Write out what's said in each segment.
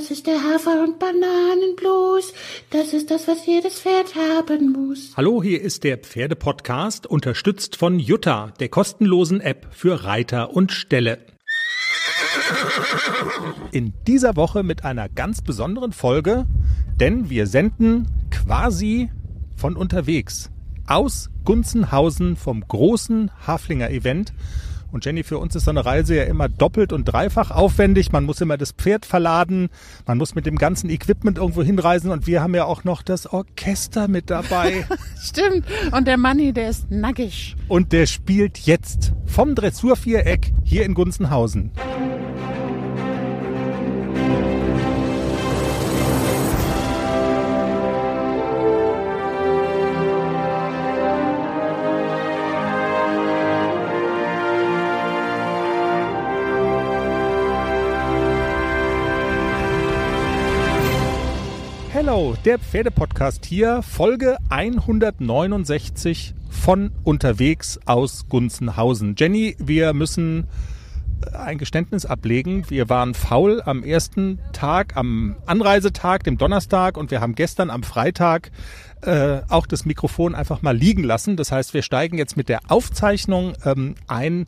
Das ist der Hafer- und Bananenblues. Das ist das, was jedes Pferd haben muss. Hallo, hier ist der Pferdepodcast, unterstützt von Jutta, der kostenlosen App für Reiter und Ställe. In dieser Woche mit einer ganz besonderen Folge, denn wir senden quasi von unterwegs aus Gunzenhausen vom großen Haflinger Event. Und Jenny, für uns ist so eine Reise ja immer doppelt und dreifach aufwendig. Man muss immer das Pferd verladen, man muss mit dem ganzen Equipment irgendwo hinreisen und wir haben ja auch noch das Orchester mit dabei. Stimmt. Und der Manni, der ist nackig. Und der spielt jetzt vom Dressurviereck hier in Gunzenhausen. Der Pferdepodcast hier, Folge 169 von unterwegs aus Gunzenhausen. Jenny, wir müssen ein Geständnis ablegen. Wir waren faul am ersten Tag, am Anreisetag, dem Donnerstag, und wir haben gestern am Freitag äh, auch das Mikrofon einfach mal liegen lassen. Das heißt, wir steigen jetzt mit der Aufzeichnung ähm, ein.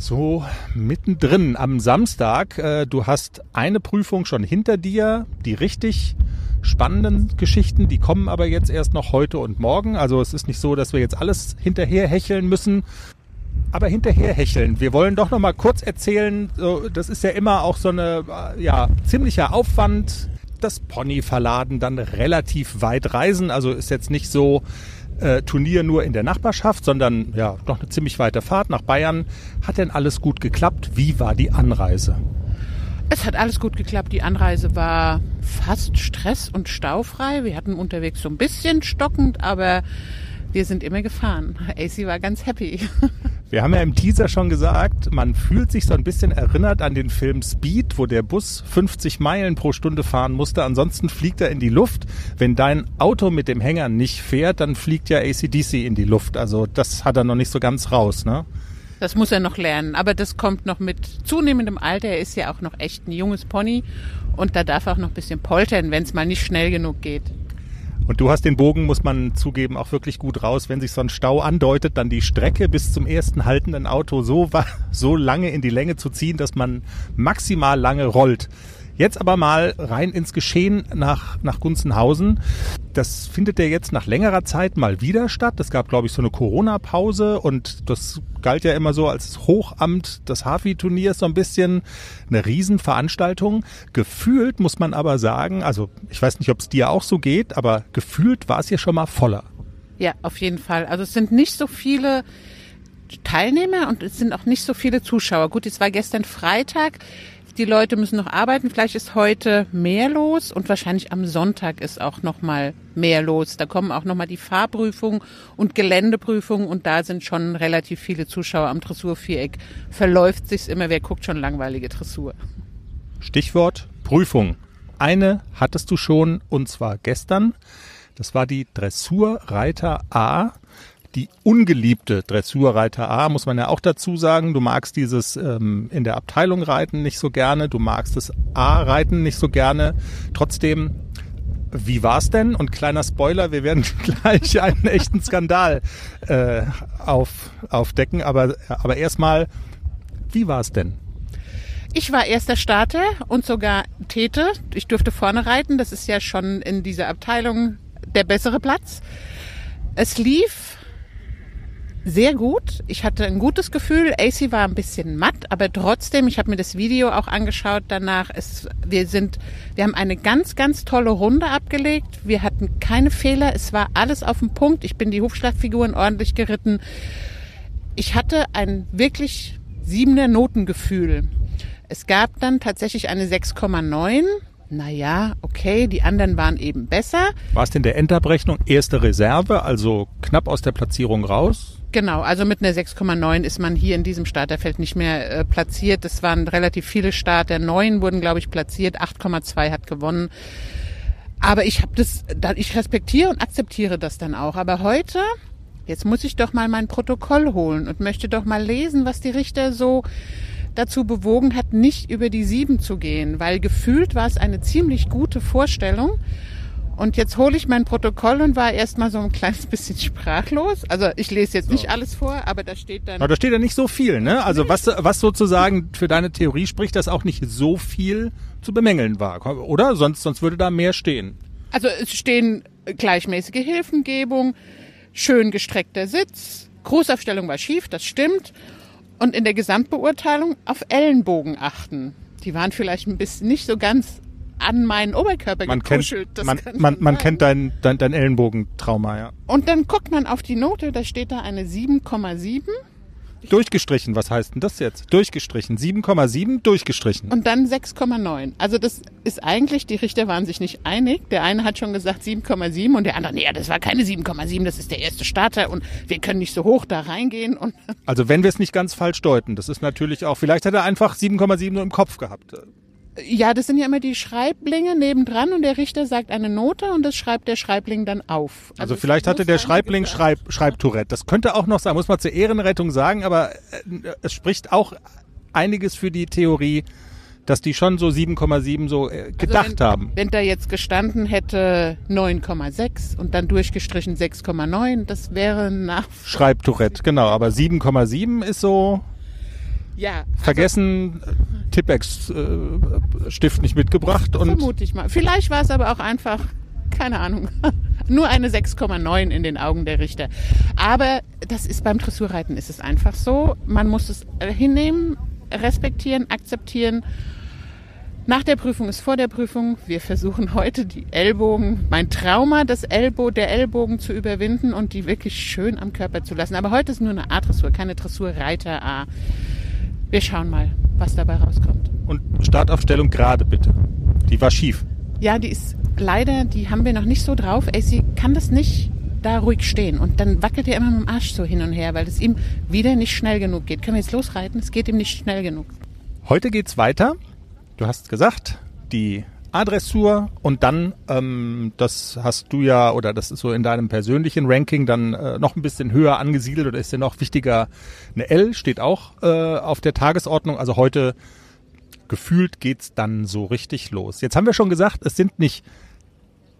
So mittendrin am Samstag. Äh, du hast eine Prüfung schon hinter dir, die richtig spannenden Geschichten, die kommen aber jetzt erst noch heute und morgen. Also es ist nicht so, dass wir jetzt alles hinterher hecheln müssen. Aber hinterher hecheln. Wir wollen doch noch mal kurz erzählen, das ist ja immer auch so eine, ja, ziemlicher Aufwand. Das Pony verladen, dann relativ weit reisen. Also ist jetzt nicht so, äh, Turnier nur in der Nachbarschaft, sondern ja, doch eine ziemlich weite Fahrt nach Bayern. Hat denn alles gut geklappt? Wie war die Anreise? Es hat alles gut geklappt. Die Anreise war fast stress- und staufrei. Wir hatten unterwegs so ein bisschen stockend, aber wir sind immer gefahren. AC war ganz happy. Wir haben ja im Teaser schon gesagt, man fühlt sich so ein bisschen erinnert an den Film Speed, wo der Bus 50 Meilen pro Stunde fahren musste. Ansonsten fliegt er in die Luft. Wenn dein Auto mit dem Hänger nicht fährt, dann fliegt ja ACDC in die Luft. Also das hat er noch nicht so ganz raus, ne? Das muss er noch lernen, aber das kommt noch mit zunehmendem Alter. Er ist ja auch noch echt ein junges Pony und da darf er auch noch ein bisschen poltern, wenn es mal nicht schnell genug geht. Und du hast den Bogen, muss man zugeben, auch wirklich gut raus. Wenn sich so ein Stau andeutet, dann die Strecke bis zum ersten haltenden Auto so, so lange in die Länge zu ziehen, dass man maximal lange rollt. Jetzt aber mal rein ins Geschehen nach, nach Gunzenhausen. Das findet ja jetzt nach längerer Zeit mal wieder statt. Es gab, glaube ich, so eine Corona-Pause und das galt ja immer so als Hochamt des Hafi-Turniers so ein bisschen eine Riesenveranstaltung. Gefühlt muss man aber sagen, also ich weiß nicht, ob es dir auch so geht, aber gefühlt war es ja schon mal voller. Ja, auf jeden Fall. Also es sind nicht so viele Teilnehmer und es sind auch nicht so viele Zuschauer. Gut, es war gestern Freitag die Leute müssen noch arbeiten. Vielleicht ist heute mehr los und wahrscheinlich am Sonntag ist auch noch mal mehr los. Da kommen auch noch mal die Fahrprüfung und Geländeprüfung und da sind schon relativ viele Zuschauer am Dressurviereck. Verläuft sich's immer, wer guckt schon langweilige Dressur. Stichwort Prüfung. Eine hattest du schon und zwar gestern. Das war die Dressurreiter A die ungeliebte Dressurreiter A, muss man ja auch dazu sagen. Du magst dieses ähm, in der Abteilung reiten nicht so gerne, du magst das A-Reiten nicht so gerne. Trotzdem, wie war's denn? Und kleiner Spoiler, wir werden gleich einen echten Skandal äh, auf, aufdecken. Aber, aber erstmal, wie war's denn? Ich war erster Starter und sogar Tete. Ich durfte vorne reiten. Das ist ja schon in dieser Abteilung der bessere Platz. Es lief sehr gut. Ich hatte ein gutes Gefühl. AC war ein bisschen matt, aber trotzdem, ich habe mir das Video auch angeschaut danach. Es, wir sind, wir haben eine ganz, ganz tolle Runde abgelegt. Wir hatten keine Fehler. Es war alles auf dem Punkt. Ich bin die Hufschlagfiguren ordentlich geritten. Ich hatte ein wirklich siebener Notengefühl. Es gab dann tatsächlich eine 6,9 naja, okay, die anderen waren eben besser. War es denn der Endabrechnung erste Reserve, also knapp aus der Platzierung raus? Genau, also mit einer 6,9 ist man hier in diesem Starterfeld nicht mehr äh, platziert. Es waren relativ viele Starter. Neun wurden, glaube ich, platziert. 8,2 hat gewonnen. Aber ich habe das, ich respektiere und akzeptiere das dann auch. Aber heute, jetzt muss ich doch mal mein Protokoll holen und möchte doch mal lesen, was die Richter so dazu bewogen hat, nicht über die sieben zu gehen, weil gefühlt war es eine ziemlich gute Vorstellung. Und jetzt hole ich mein Protokoll und war erstmal so ein kleines bisschen sprachlos. Also ich lese jetzt nicht alles vor, aber da steht dann. Aber da steht ja nicht so viel, ne? Also was, was sozusagen für deine Theorie spricht, dass auch nicht so viel zu bemängeln war, oder? Sonst, sonst würde da mehr stehen. Also es stehen gleichmäßige Hilfengebung, schön gestreckter Sitz, Grußaufstellung war schief, das stimmt. Und in der Gesamtbeurteilung auf Ellenbogen achten. Die waren vielleicht ein bisschen nicht so ganz an meinen Oberkörper Man gekuschelt. kennt, man, man, man kennt dein, dein, dein Ellenbogentrauma, ja. Und dann guckt man auf die Note, da steht da eine 7,7 Durchgestrichen, was heißt denn das jetzt? Durchgestrichen. 7,7 durchgestrichen. und dann 6,9. Also das ist eigentlich, die Richter waren sich nicht einig. Der eine hat schon gesagt 7,7 und der andere, nee, das war keine 7,7, das ist der erste Starter und wir können nicht so hoch da reingehen. Und Also wenn wir es nicht ganz falsch deuten, das ist natürlich auch, vielleicht hat er einfach 7,7 nur im Kopf gehabt. Ja, das sind ja immer die Schreiblinge nebendran und der Richter sagt eine Note und das schreibt der Schreibling dann auf. Also, es vielleicht hatte der Schreibling. Schreib, Schreibtourette. Das könnte auch noch sein, muss man zur Ehrenrettung sagen, aber äh, es spricht auch einiges für die Theorie, dass die schon so 7,7 so äh, gedacht also wenn, haben. Wenn da jetzt gestanden hätte 9,6 und dann durchgestrichen 6,9, das wäre nach. Schreibtourette, genau. Aber 7,7 ist so Ja, vergessen, Tippex äh, Stift nicht mitgebracht und vermute ich mal. Vielleicht war es aber auch einfach, keine Ahnung, nur eine 6,9 in den Augen der Richter. Aber das ist beim Dressurreiten ist es einfach so. Man muss es äh, hinnehmen, respektieren, akzeptieren. Nach der Prüfung ist vor der Prüfung. Wir versuchen heute die Ellbogen, mein Trauma, das Ellbo, der Ellbogen zu überwinden und die wirklich schön am Körper zu lassen. Aber heute ist nur eine A-Dressur, keine Dressurreiter A. Wir schauen mal, was dabei rauskommt. und Startaufstellung gerade bitte. Die war schief. Ja, die ist leider, die haben wir noch nicht so drauf. Sie kann das nicht da ruhig stehen. Und dann wackelt er immer mit dem Arsch so hin und her, weil es ihm wieder nicht schnell genug geht. Können wir jetzt losreiten? Es geht ihm nicht schnell genug. Heute geht's weiter. Du hast gesagt, die A-Dressur und dann, ähm, das hast du ja, oder das ist so in deinem persönlichen Ranking dann äh, noch ein bisschen höher angesiedelt oder ist dir noch wichtiger, eine L steht auch äh, auf der Tagesordnung. Also heute gefühlt geht's dann so richtig los. Jetzt haben wir schon gesagt, es sind nicht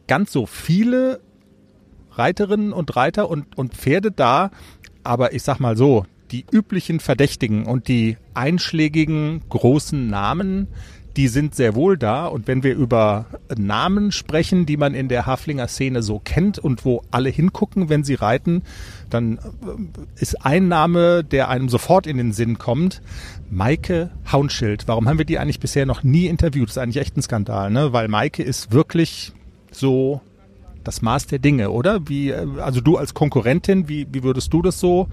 ganz so viele Reiterinnen und Reiter und, und Pferde da, aber ich sag mal so, die üblichen Verdächtigen und die einschlägigen großen Namen, die sind sehr wohl da. Und wenn wir über Namen sprechen, die man in der Haflinger Szene so kennt und wo alle hingucken, wenn sie reiten, dann äh, ist ein Name, der einem sofort in den Sinn kommt, Maike Haunschild. Warum haben wir die eigentlich bisher noch nie interviewt? Das ist eigentlich echt ein Skandal, ne? Weil Maike ist wirklich so das Maß der Dinge, oder? Wie, äh, also du als Konkurrentin, wie, wie würdest du das so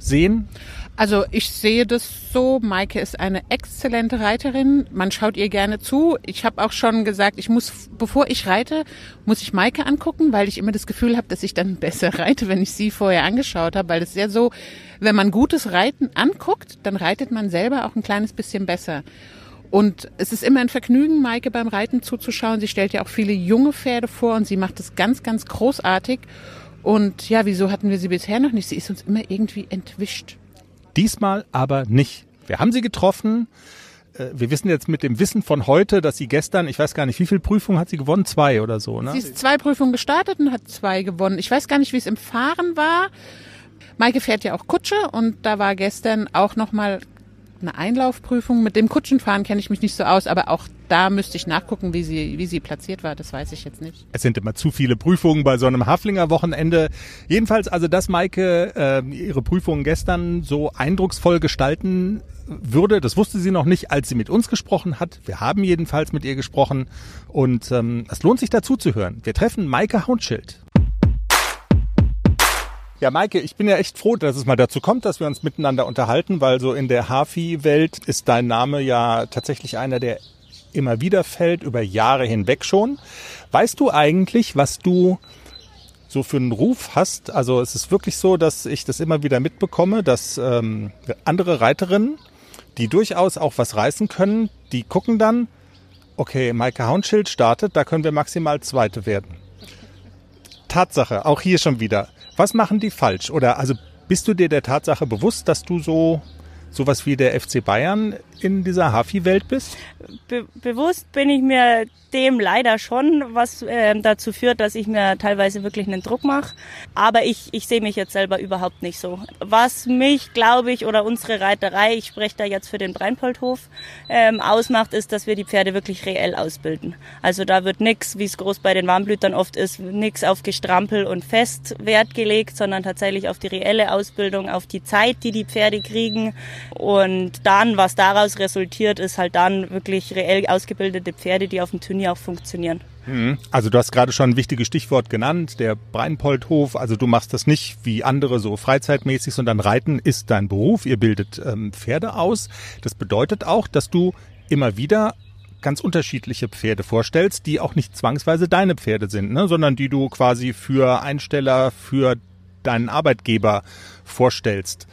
sehen? Also ich sehe das so, Maike ist eine exzellente Reiterin. Man schaut ihr gerne zu. Ich habe auch schon gesagt, ich muss, bevor ich reite, muss ich Maike angucken, weil ich immer das Gefühl habe, dass ich dann besser reite, wenn ich sie vorher angeschaut habe. Weil es ist ja so, wenn man gutes Reiten anguckt, dann reitet man selber auch ein kleines bisschen besser. Und es ist immer ein Vergnügen, Maike beim Reiten zuzuschauen. Sie stellt ja auch viele junge Pferde vor und sie macht es ganz, ganz großartig. Und ja, wieso hatten wir sie bisher noch nicht? Sie ist uns immer irgendwie entwischt. Diesmal aber nicht. Wir haben sie getroffen. Äh, Wir wissen jetzt mit dem Wissen von heute, dass sie gestern, ich weiß gar nicht, wie viele Prüfungen hat sie gewonnen? Zwei oder so, ne? Sie ist zwei Prüfungen gestartet und hat zwei gewonnen. Ich weiß gar nicht, wie es im Fahren war. Maike fährt ja auch Kutsche und da war gestern auch nochmal eine Einlaufprüfung. Mit dem Kutschenfahren kenne ich mich nicht so aus, aber auch da müsste ich nachgucken, wie sie, wie sie platziert war. Das weiß ich jetzt nicht. Es sind immer zu viele Prüfungen bei so einem Haflinger Wochenende. Jedenfalls, also dass Maike äh, ihre Prüfungen gestern so eindrucksvoll gestalten würde, das wusste sie noch nicht, als sie mit uns gesprochen hat. Wir haben jedenfalls mit ihr gesprochen und ähm, es lohnt sich dazu zu hören. Wir treffen Maike Haunschild. Ja, Maike, ich bin ja echt froh, dass es mal dazu kommt, dass wir uns miteinander unterhalten, weil so in der Hafi-Welt ist dein Name ja tatsächlich einer, der immer wieder fällt, über Jahre hinweg schon. Weißt du eigentlich, was du so für einen Ruf hast? Also es ist wirklich so, dass ich das immer wieder mitbekomme, dass ähm, andere Reiterinnen, die durchaus auch was reißen können, die gucken dann, okay, Maike Haunschild startet, da können wir maximal Zweite werden. Tatsache, auch hier schon wieder. Was machen die falsch? Oder also bist du dir der Tatsache bewusst, dass du so sowas wie der FC Bayern in dieser Hafi-Welt bist? Be bewusst bin ich mir dem leider schon, was äh, dazu führt, dass ich mir teilweise wirklich einen Druck mache. Aber ich, ich sehe mich jetzt selber überhaupt nicht so. Was mich, glaube ich, oder unsere Reiterei, ich spreche da jetzt für den Breinpoldhof, ähm, ausmacht, ist, dass wir die Pferde wirklich reell ausbilden. Also da wird nichts, wie es groß bei den Warmblütern oft ist, nichts auf Gestrampel und Fest Wert gelegt, sondern tatsächlich auf die reelle Ausbildung, auf die Zeit, die die Pferde kriegen. Und dann, was daraus resultiert, ist halt dann wirklich reell ausgebildete Pferde, die auf dem Turnier auch funktionieren. Mhm. Also du hast gerade schon ein wichtiges Stichwort genannt, der Breinpoldhof. Also du machst das nicht wie andere so freizeitmäßig, sondern Reiten ist dein Beruf. Ihr bildet ähm, Pferde aus. Das bedeutet auch, dass du immer wieder ganz unterschiedliche Pferde vorstellst, die auch nicht zwangsweise deine Pferde sind, ne? sondern die du quasi für Einsteller, für deinen Arbeitgeber vorstellst.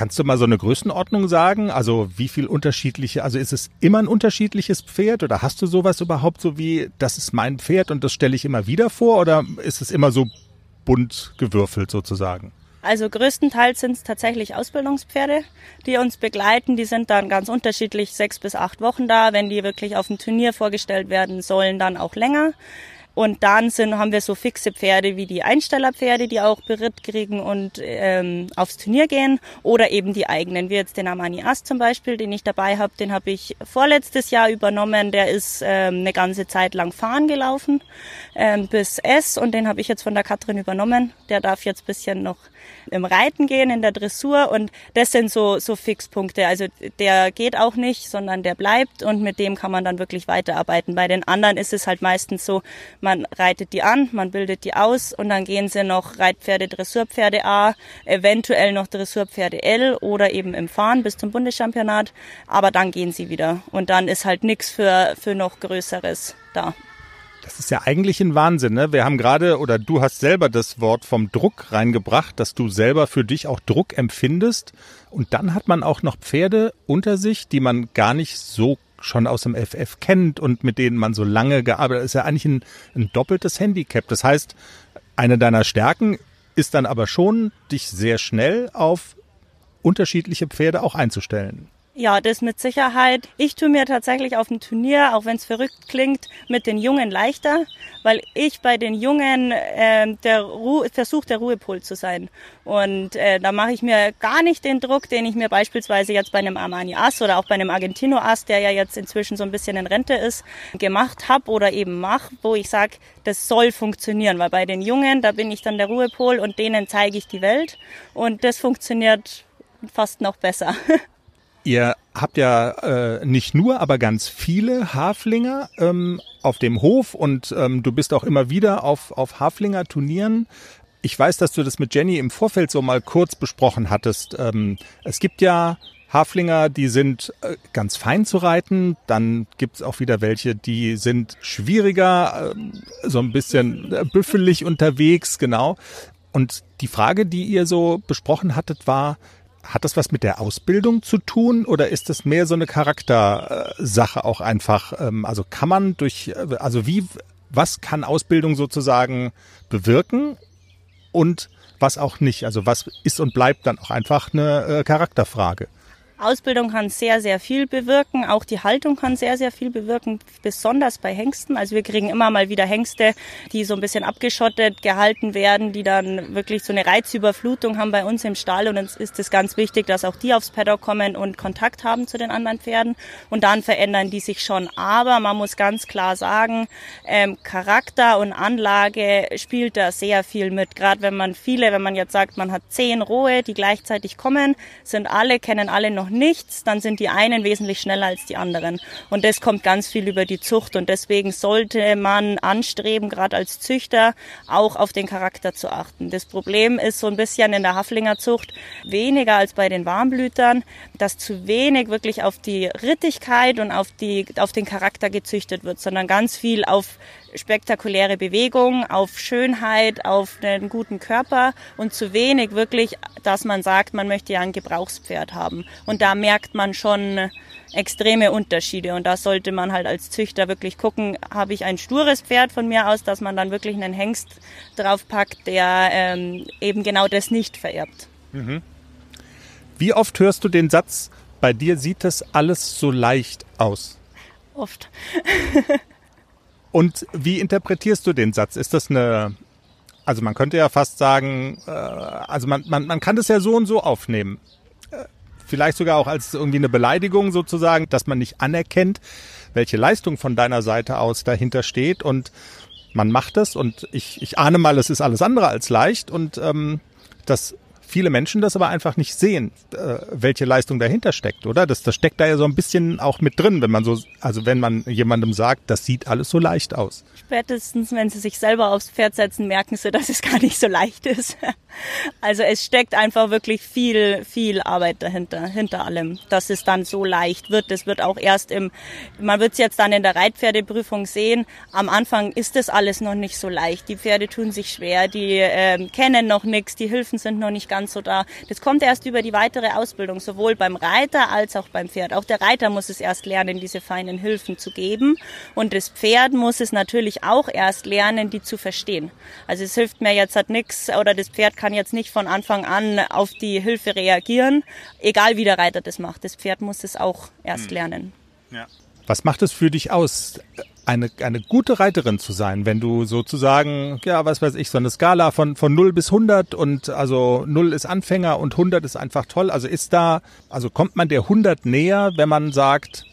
Kannst du mal so eine Größenordnung sagen? Also wie viel unterschiedliche, also ist es immer ein unterschiedliches Pferd oder hast du sowas überhaupt so wie, das ist mein Pferd und das stelle ich immer wieder vor oder ist es immer so bunt gewürfelt sozusagen? Also größtenteils sind es tatsächlich Ausbildungspferde, die uns begleiten. Die sind dann ganz unterschiedlich sechs bis acht Wochen da. Wenn die wirklich auf dem Turnier vorgestellt werden sollen, dann auch länger. Und dann sind, haben wir so fixe Pferde wie die Einstellerpferde, die auch Beritt kriegen und ähm, aufs Turnier gehen. Oder eben die eigenen, wie jetzt den Amani Ast zum Beispiel, den ich dabei habe. Den habe ich vorletztes Jahr übernommen. Der ist ähm, eine ganze Zeit lang fahren gelaufen ähm, bis S. Und den habe ich jetzt von der Katrin übernommen. Der darf jetzt bisschen noch im Reiten gehen, in der Dressur. Und das sind so, so Fixpunkte. Also der geht auch nicht, sondern der bleibt. Und mit dem kann man dann wirklich weiterarbeiten. Bei den anderen ist es halt meistens so, man reitet die an, man bildet die aus und dann gehen sie noch Reitpferde, Dressurpferde A, eventuell noch Dressurpferde L oder eben im Fahren bis zum Bundeschampionat. Aber dann gehen sie wieder und dann ist halt nichts für, für noch Größeres da. Das ist ja eigentlich ein Wahnsinn. Ne? Wir haben gerade, oder du hast selber das Wort vom Druck reingebracht, dass du selber für dich auch Druck empfindest. Und dann hat man auch noch Pferde unter sich, die man gar nicht so schon aus dem FF kennt und mit denen man so lange gearbeitet hat, ist ja eigentlich ein, ein doppeltes Handicap. Das heißt, eine deiner Stärken ist dann aber schon, dich sehr schnell auf unterschiedliche Pferde auch einzustellen. Ja, das mit Sicherheit. Ich tue mir tatsächlich auf dem Turnier, auch wenn es verrückt klingt, mit den Jungen leichter, weil ich bei den Jungen äh, der Ru versuche, der Ruhepol zu sein. Und äh, da mache ich mir gar nicht den Druck, den ich mir beispielsweise jetzt bei einem Armani Ass oder auch bei einem Argentino Ass, der ja jetzt inzwischen so ein bisschen in Rente ist, gemacht habe oder eben mache, wo ich sage, das soll funktionieren, weil bei den Jungen, da bin ich dann der Ruhepol und denen zeige ich die Welt und das funktioniert fast noch besser. Ihr habt ja äh, nicht nur, aber ganz viele Haflinger ähm, auf dem Hof und ähm, du bist auch immer wieder auf, auf Haflinger-Turnieren. Ich weiß, dass du das mit Jenny im Vorfeld so mal kurz besprochen hattest. Ähm, es gibt ja Haflinger, die sind äh, ganz fein zu reiten. Dann gibt's auch wieder welche, die sind schwieriger, äh, so ein bisschen äh, büffelig unterwegs, genau. Und die Frage, die ihr so besprochen hattet, war, hat das was mit der Ausbildung zu tun oder ist das mehr so eine Charaktersache auch einfach? Ähm, also kann man durch, also wie, was kann Ausbildung sozusagen bewirken und was auch nicht? Also was ist und bleibt dann auch einfach eine äh, Charakterfrage? Ausbildung kann sehr, sehr viel bewirken. Auch die Haltung kann sehr, sehr viel bewirken, besonders bei Hengsten. Also wir kriegen immer mal wieder Hengste, die so ein bisschen abgeschottet gehalten werden, die dann wirklich so eine Reizüberflutung haben bei uns im Stall. Und uns ist es ganz wichtig, dass auch die aufs Paddock kommen und Kontakt haben zu den anderen Pferden. Und dann verändern die sich schon. Aber man muss ganz klar sagen, ähm, Charakter und Anlage spielt da sehr viel mit. Gerade wenn man viele, wenn man jetzt sagt, man hat zehn Rohe, die gleichzeitig kommen, sind alle, kennen alle noch nichts, dann sind die einen wesentlich schneller als die anderen. Und das kommt ganz viel über die Zucht. Und deswegen sollte man anstreben, gerade als Züchter, auch auf den Charakter zu achten. Das Problem ist so ein bisschen in der Haflinger Zucht weniger als bei den Warmblütern, dass zu wenig wirklich auf die Rittigkeit und auf, die, auf den Charakter gezüchtet wird, sondern ganz viel auf spektakuläre Bewegung, auf Schönheit, auf einen guten Körper und zu wenig wirklich, dass man sagt, man möchte ja ein Gebrauchspferd haben. Und da merkt man schon extreme Unterschiede und da sollte man halt als Züchter wirklich gucken, habe ich ein stures Pferd von mir aus, dass man dann wirklich einen Hengst draufpackt, der ähm, eben genau das nicht vererbt. Mhm. Wie oft hörst du den Satz, bei dir sieht es alles so leicht aus? Oft. Und wie interpretierst du den Satz? Ist das eine, also man könnte ja fast sagen, äh, also man, man, man kann das ja so und so aufnehmen. Äh, vielleicht sogar auch als irgendwie eine Beleidigung sozusagen, dass man nicht anerkennt, welche Leistung von deiner Seite aus dahinter steht und man macht es und ich, ich ahne mal, es ist alles andere als leicht und ähm, das viele Menschen das aber einfach nicht sehen, äh, welche Leistung dahinter steckt, oder? Das, das steckt da ja so ein bisschen auch mit drin, wenn man so, also wenn man jemandem sagt, das sieht alles so leicht aus. Spätestens, wenn sie sich selber aufs Pferd setzen, merken sie, dass es gar nicht so leicht ist. Also es steckt einfach wirklich viel, viel Arbeit dahinter, hinter allem, dass es dann so leicht wird. Das wird auch erst im, man wird es jetzt dann in der Reitpferdeprüfung sehen. Am Anfang ist das alles noch nicht so leicht. Die Pferde tun sich schwer, die äh, kennen noch nichts, die Hilfen sind noch nicht ganz ganz so da. Das kommt erst über die weitere Ausbildung, sowohl beim Reiter als auch beim Pferd. Auch der Reiter muss es erst lernen, diese feinen Hilfen zu geben. Und das Pferd muss es natürlich auch erst lernen, die zu verstehen. Also es hilft mir jetzt halt nichts oder das Pferd kann jetzt nicht von Anfang an auf die Hilfe reagieren, egal wie der Reiter das macht. Das Pferd muss es auch erst hm. lernen. Ja. Was macht es für dich aus, eine, eine gute Reiterin zu sein, wenn du sozusagen, ja, was weiß ich, so eine Skala von, von 0 bis 100 und also 0 ist Anfänger und 100 ist einfach toll. Also ist da, also kommt man der 100 näher, wenn man sagt,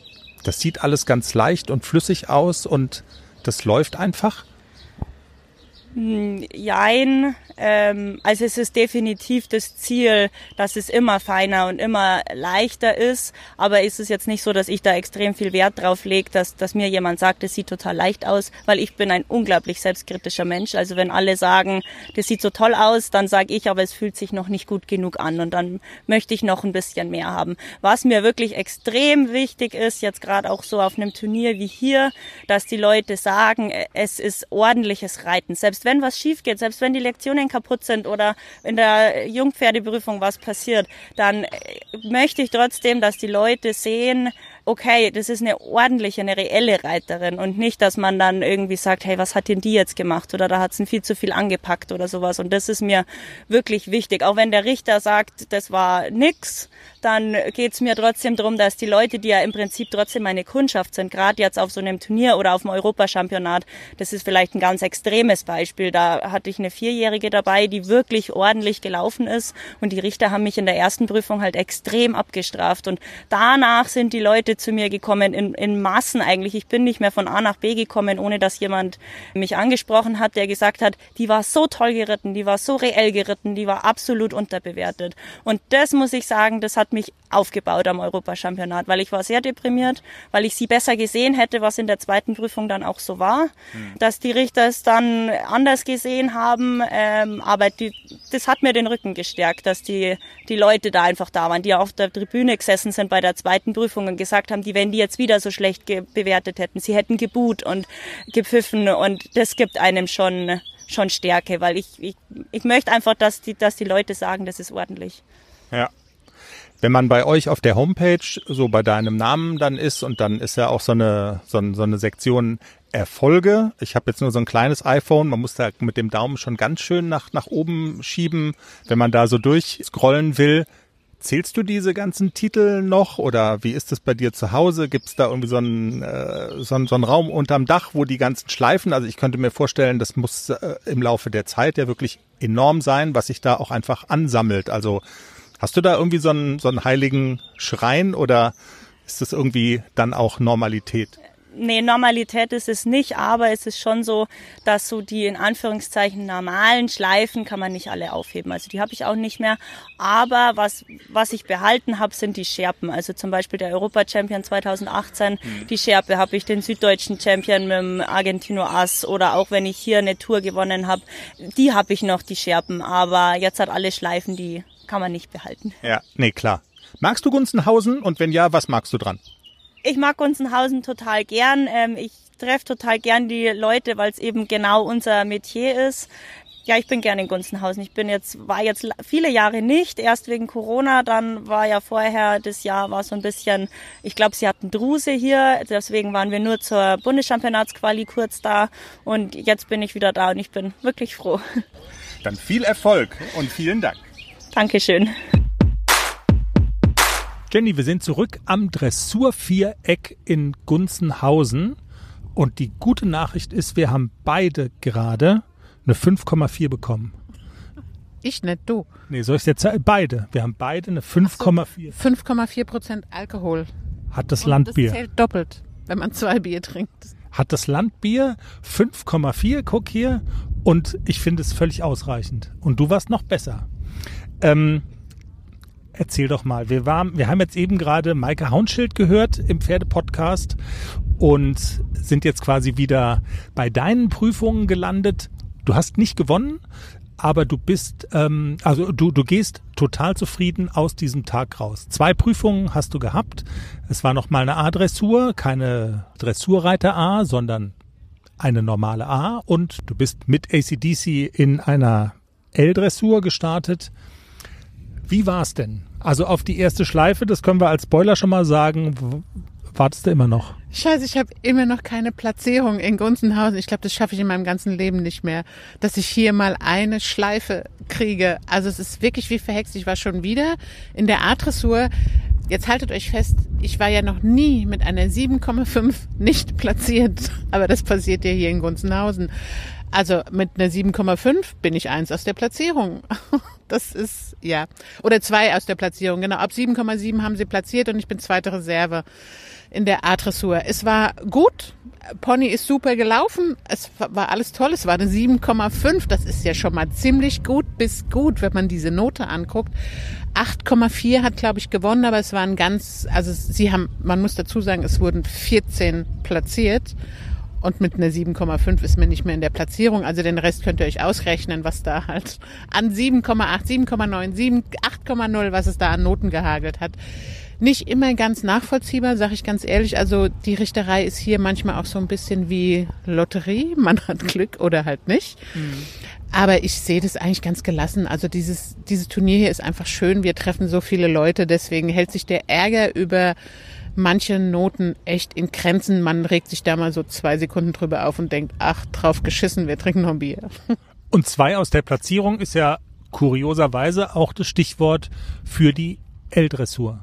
das sieht alles ganz leicht und flüssig aus und das läuft einfach? Hm, jein, ähm, also es ist definitiv das Ziel, dass es immer feiner und immer leichter ist. Aber ist es jetzt nicht so, dass ich da extrem viel Wert drauf lege, dass, dass mir jemand sagt, es sieht total leicht aus, weil ich bin ein unglaublich selbstkritischer Mensch. Also wenn alle sagen, das sieht so toll aus, dann sage ich, aber es fühlt sich noch nicht gut genug an und dann möchte ich noch ein bisschen mehr haben. Was mir wirklich extrem wichtig ist, jetzt gerade auch so auf einem Turnier wie hier, dass die Leute sagen, es ist ordentliches Reiten. Selbst wenn was schief geht, selbst wenn die Lektionen kaputt sind oder in der Jungpferdeprüfung was passiert, dann äh, möchte ich trotzdem, dass die Leute sehen, okay, das ist eine ordentliche, eine reelle Reiterin und nicht, dass man dann irgendwie sagt, hey, was hat denn die jetzt gemacht oder da hat sie viel zu viel angepackt oder sowas. Und das ist mir wirklich wichtig. Auch wenn der Richter sagt, das war nix, dann geht's mir trotzdem darum, dass die Leute, die ja im Prinzip trotzdem meine Kundschaft sind, gerade jetzt auf so einem Turnier oder auf dem Europachampionat, das ist vielleicht ein ganz extremes Beispiel. Da hatte ich eine Vierjährige dabei, die wirklich ordentlich gelaufen ist und die Richter haben mich in der ersten Prüfung halt extrem abgestraft und danach sind die Leute zu mir gekommen, in, in Massen eigentlich. Ich bin nicht mehr von A nach B gekommen, ohne dass jemand mich angesprochen hat, der gesagt hat, die war so toll geritten, die war so reell geritten, die war absolut unterbewertet. Und das muss ich sagen, das hat mich aufgebaut am Europachampionat, weil ich war sehr deprimiert, weil ich sie besser gesehen hätte, was in der zweiten Prüfung dann auch so war, mhm. dass die Richter es dann anders gesehen haben, ähm, aber die, das hat mir den Rücken gestärkt, dass die, die Leute da einfach da waren, die auf der Tribüne gesessen sind bei der zweiten Prüfung und gesagt haben, die, wenn die jetzt wieder so schlecht bewertet hätten, sie hätten geboot und gepfiffen und das gibt einem schon schon Stärke, weil ich, ich, ich möchte einfach, dass die, dass die Leute sagen, das ist ordentlich. Ja, wenn man bei euch auf der Homepage so bei deinem Namen dann ist und dann ist ja auch so eine, so, so eine Sektion Erfolge. Ich habe jetzt nur so ein kleines iPhone, man muss da mit dem Daumen schon ganz schön nach, nach oben schieben, wenn man da so durchscrollen will. Zählst du diese ganzen Titel noch oder wie ist es bei dir zu Hause? Gibt es da irgendwie so einen, äh, so, einen, so einen Raum unterm Dach, wo die ganzen Schleifen, also ich könnte mir vorstellen, das muss äh, im Laufe der Zeit ja wirklich enorm sein, was sich da auch einfach ansammelt. Also Hast du da irgendwie so einen, so einen heiligen Schrein oder ist das irgendwie dann auch Normalität? Nee, Normalität ist es nicht, aber es ist schon so, dass so die in Anführungszeichen normalen Schleifen kann man nicht alle aufheben. Also die habe ich auch nicht mehr. Aber was, was ich behalten habe, sind die Scherpen. Also zum Beispiel der Europa-Champion 2018, mhm. die Scherpe habe ich, den süddeutschen Champion mit dem Argentino Ass oder auch wenn ich hier eine Tour gewonnen habe, die habe ich noch, die Scherpen. Aber jetzt hat alle Schleifen, die kann man nicht behalten. Ja, nee, klar. Magst du Gunzenhausen und wenn ja, was magst du dran? Ich mag Gunzenhausen total gern. Ähm, ich treffe total gern die Leute, weil es eben genau unser Metier ist. Ja, ich bin gerne in Gunzenhausen. Ich bin jetzt, war jetzt viele Jahre nicht, erst wegen Corona, dann war ja vorher, das Jahr war so ein bisschen, ich glaube, sie hatten Druse hier, deswegen waren wir nur zur Bundeschampionatsquali kurz da und jetzt bin ich wieder da und ich bin wirklich froh. Dann viel Erfolg und vielen Dank. Dankeschön. Jenny, wir sind zurück am Dressurviereck in Gunzenhausen. Und die gute Nachricht ist, wir haben beide gerade eine 5,4 bekommen. Ich nicht, du. Nee, soll ich jetzt sagen? Beide. Wir haben beide eine 5,4. 5,4 Prozent Alkohol. Hat das Und Landbier. Das zählt doppelt, wenn man zwei Bier trinkt. Hat das Landbier 5,4, guck hier. Und ich finde es völlig ausreichend. Und du warst noch besser. Ähm, erzähl doch mal. Wir, waren, wir haben jetzt eben gerade Maike Haunschild gehört im Pferdepodcast und sind jetzt quasi wieder bei deinen Prüfungen gelandet. Du hast nicht gewonnen, aber du bist, ähm, also du, du gehst total zufrieden aus diesem Tag raus. Zwei Prüfungen hast du gehabt. Es war noch mal eine A-Dressur, keine Dressurreiter A, sondern eine normale A und du bist mit ACDC in einer L-Dressur gestartet. Wie war's denn? Also auf die erste Schleife, das können wir als Spoiler schon mal sagen, wartest du immer noch? Scheiße, ich habe immer noch keine Platzierung in Gunzenhausen. Ich glaube, das schaffe ich in meinem ganzen Leben nicht mehr, dass ich hier mal eine Schleife kriege. Also es ist wirklich wie verhext. Ich war schon wieder in der A-Dressur. Jetzt haltet euch fest, ich war ja noch nie mit einer 7,5 nicht platziert. Aber das passiert ja hier in Gunzenhausen. Also mit einer 7,5 bin ich eins aus der Platzierung. Das ist, ja. Oder zwei aus der Platzierung, genau. Ab 7,7 haben sie platziert und ich bin zweite Reserve in der A-Dressur. Es war gut. Pony ist super gelaufen. Es war alles toll. Es war eine 7,5. Das ist ja schon mal ziemlich gut bis gut, wenn man diese Note anguckt. 8,4 hat, glaube ich, gewonnen, aber es waren ganz, also sie haben, man muss dazu sagen, es wurden 14 platziert. Und mit einer 7,5 ist man nicht mehr in der Platzierung. Also den Rest könnt ihr euch ausrechnen, was da halt an 7,8, 7,9, 7, 8,0, was es da an Noten gehagelt hat. Nicht immer ganz nachvollziehbar, sage ich ganz ehrlich. Also die Richterei ist hier manchmal auch so ein bisschen wie Lotterie. Man hat Glück oder halt nicht. Aber ich sehe das eigentlich ganz gelassen. Also dieses, dieses Turnier hier ist einfach schön. Wir treffen so viele Leute. Deswegen hält sich der Ärger über manche Noten echt in Grenzen. Man regt sich da mal so zwei Sekunden drüber auf und denkt, ach, drauf geschissen, wir trinken noch ein Bier. Und zwei aus der Platzierung ist ja kurioserweise auch das Stichwort für die L-Dressur.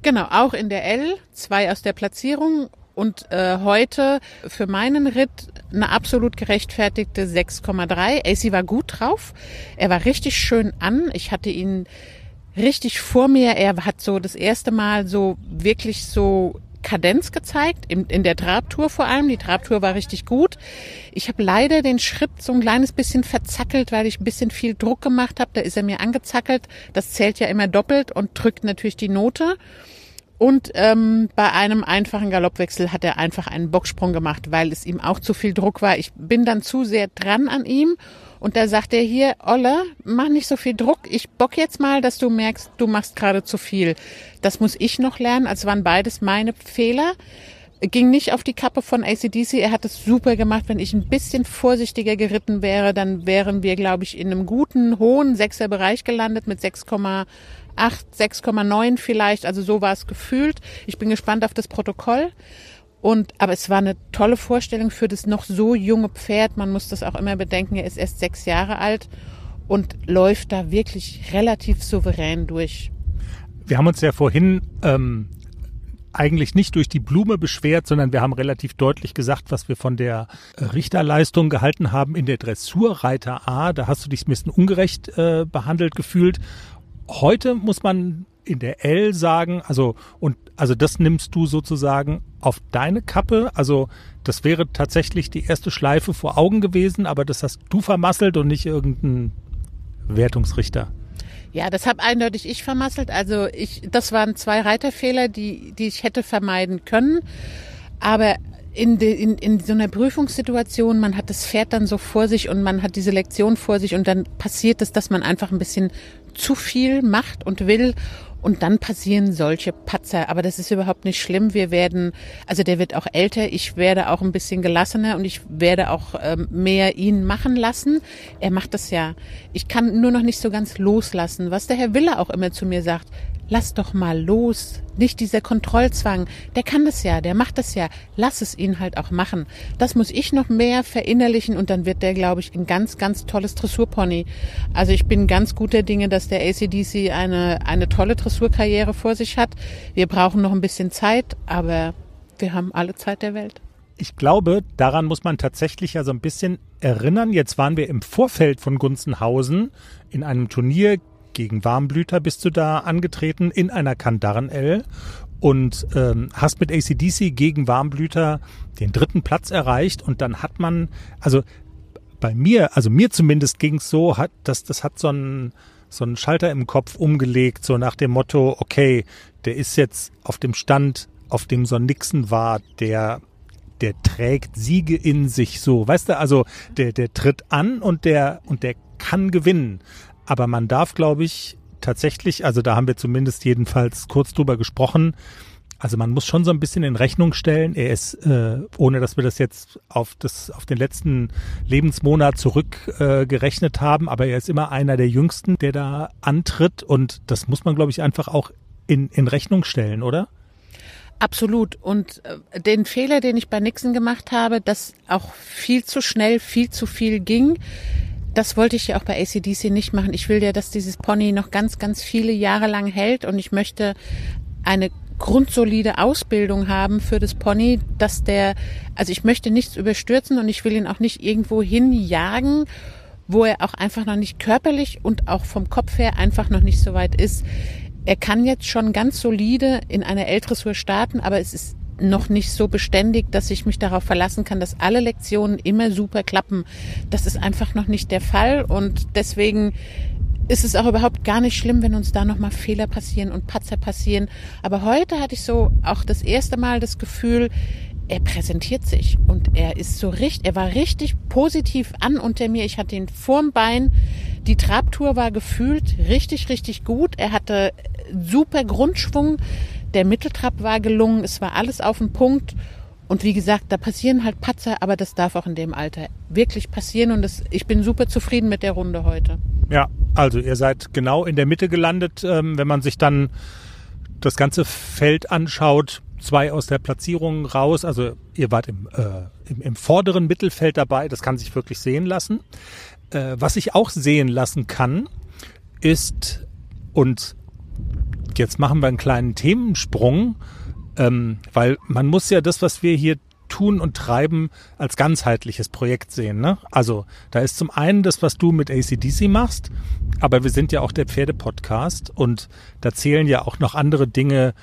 Genau, auch in der L, zwei aus der Platzierung und äh, heute für meinen Ritt eine absolut gerechtfertigte 6,3. AC war gut drauf. Er war richtig schön an. Ich hatte ihn richtig vor mir. Er hat so das erste Mal so wirklich so Kadenz gezeigt, in, in der Trabtour vor allem. Die Trabtour war richtig gut. Ich habe leider den Schritt so ein kleines bisschen verzackelt, weil ich ein bisschen viel Druck gemacht habe. Da ist er mir angezackelt. Das zählt ja immer doppelt und drückt natürlich die Note. Und ähm, bei einem einfachen Galoppwechsel hat er einfach einen Bocksprung gemacht, weil es ihm auch zu viel Druck war. Ich bin dann zu sehr dran an ihm und da sagt er hier, Olle, mach nicht so viel Druck. Ich bock jetzt mal, dass du merkst, du machst gerade zu viel. Das muss ich noch lernen. Also waren beides meine Fehler. Ging nicht auf die Kappe von ACDC. Er hat es super gemacht. Wenn ich ein bisschen vorsichtiger geritten wäre, dann wären wir, glaube ich, in einem guten, hohen Sechser-Bereich gelandet mit 6,8, 6,9 vielleicht. Also so war es gefühlt. Ich bin gespannt auf das Protokoll. Und, aber es war eine tolle Vorstellung für das noch so junge Pferd. Man muss das auch immer bedenken. Er ist erst sechs Jahre alt und läuft da wirklich relativ souverän durch. Wir haben uns ja vorhin ähm, eigentlich nicht durch die Blume beschwert, sondern wir haben relativ deutlich gesagt, was wir von der Richterleistung gehalten haben in der Dressurreiter A. Da hast du dich ein bisschen ungerecht äh, behandelt gefühlt. Heute muss man in der L sagen, also und also das nimmst du sozusagen auf deine Kappe. Also das wäre tatsächlich die erste Schleife vor Augen gewesen, aber das hast du vermasselt und nicht irgendein Wertungsrichter. Ja, das habe eindeutig ich vermasselt. Also ich, das waren zwei Reiterfehler, die, die ich hätte vermeiden können. Aber in, de, in, in so einer Prüfungssituation, man hat das Pferd dann so vor sich und man hat diese Lektion vor sich und dann passiert es, dass man einfach ein bisschen zu viel macht und will und dann passieren solche Patzer. Aber das ist überhaupt nicht schlimm. Wir werden, also der wird auch älter. Ich werde auch ein bisschen gelassener und ich werde auch ähm, mehr ihn machen lassen. Er macht das ja. Ich kann nur noch nicht so ganz loslassen. Was der Herr Wille auch immer zu mir sagt. Lass doch mal los. Nicht dieser Kontrollzwang. Der kann das ja, der macht das ja. Lass es ihn halt auch machen. Das muss ich noch mehr verinnerlichen und dann wird der, glaube ich, ein ganz, ganz tolles Dressurpony. Also ich bin ganz guter Dinge, dass der ACDC eine, eine tolle Dressurkarriere vor sich hat. Wir brauchen noch ein bisschen Zeit, aber wir haben alle Zeit der Welt. Ich glaube, daran muss man tatsächlich ja so ein bisschen erinnern. Jetzt waren wir im Vorfeld von Gunzenhausen in einem Turnier gegen Warmblüter bist du da angetreten in einer Kandaren-L und ähm, hast mit ACDC gegen Warmblüter den dritten Platz erreicht und dann hat man, also bei mir, also mir zumindest ging es so, hat, das, das hat so einen, so Schalter im Kopf umgelegt, so nach dem Motto, okay, der ist jetzt auf dem Stand, auf dem so Nixon war, der der trägt Siege in sich so, weißt du, also der der tritt an und der und der kann gewinnen. Aber man darf, glaube ich, tatsächlich, also da haben wir zumindest jedenfalls kurz drüber gesprochen, also man muss schon so ein bisschen in Rechnung stellen. Er ist, äh, ohne dass wir das jetzt auf das auf den letzten Lebensmonat zurückgerechnet äh, haben, aber er ist immer einer der Jüngsten, der da antritt und das muss man, glaube ich, einfach auch in, in Rechnung stellen, oder? Absolut. Und äh, den Fehler, den ich bei Nixon gemacht habe, dass auch viel zu schnell, viel zu viel ging, das wollte ich ja auch bei ACDC nicht machen. Ich will ja, dass dieses Pony noch ganz, ganz viele Jahre lang hält und ich möchte eine grundsolide Ausbildung haben für das Pony, dass der, also ich möchte nichts überstürzen und ich will ihn auch nicht irgendwo hinjagen, wo er auch einfach noch nicht körperlich und auch vom Kopf her einfach noch nicht so weit ist. Er kann jetzt schon ganz solide in einer L-Dressur starten, aber es ist noch nicht so beständig, dass ich mich darauf verlassen kann, dass alle Lektionen immer super klappen. Das ist einfach noch nicht der Fall und deswegen ist es auch überhaupt gar nicht schlimm, wenn uns da nochmal Fehler passieren und Patzer passieren. Aber heute hatte ich so auch das erste Mal das Gefühl, er präsentiert sich und er ist so richtig, er war richtig positiv an unter mir. Ich hatte ihn vorm Bein. Die Trabtour war gefühlt richtig, richtig gut. Er hatte super Grundschwung. Der Mitteltrab war gelungen, es war alles auf den Punkt. Und wie gesagt, da passieren halt Patzer, aber das darf auch in dem Alter wirklich passieren. Und das, ich bin super zufrieden mit der Runde heute. Ja, also ihr seid genau in der Mitte gelandet. Ähm, wenn man sich dann das ganze Feld anschaut, zwei aus der Platzierung raus. Also ihr wart im, äh, im, im vorderen Mittelfeld dabei. Das kann sich wirklich sehen lassen. Äh, was sich auch sehen lassen kann, ist, und jetzt machen wir einen kleinen Themensprung, ähm, weil man muss ja das, was wir hier tun und treiben, als ganzheitliches Projekt sehen. Ne? Also da ist zum einen das, was du mit ACDC machst, aber wir sind ja auch der Pferdepodcast und da zählen ja auch noch andere Dinge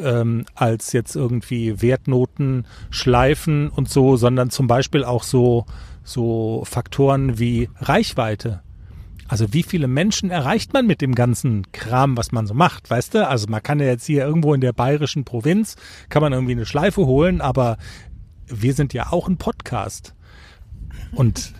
ähm, als jetzt irgendwie Wertnoten, Schleifen und so, sondern zum Beispiel auch so so Faktoren wie Reichweite. Also wie viele Menschen erreicht man mit dem ganzen Kram, was man so macht, weißt du? Also man kann ja jetzt hier irgendwo in der bayerischen Provinz, kann man irgendwie eine Schleife holen, aber wir sind ja auch ein Podcast. Und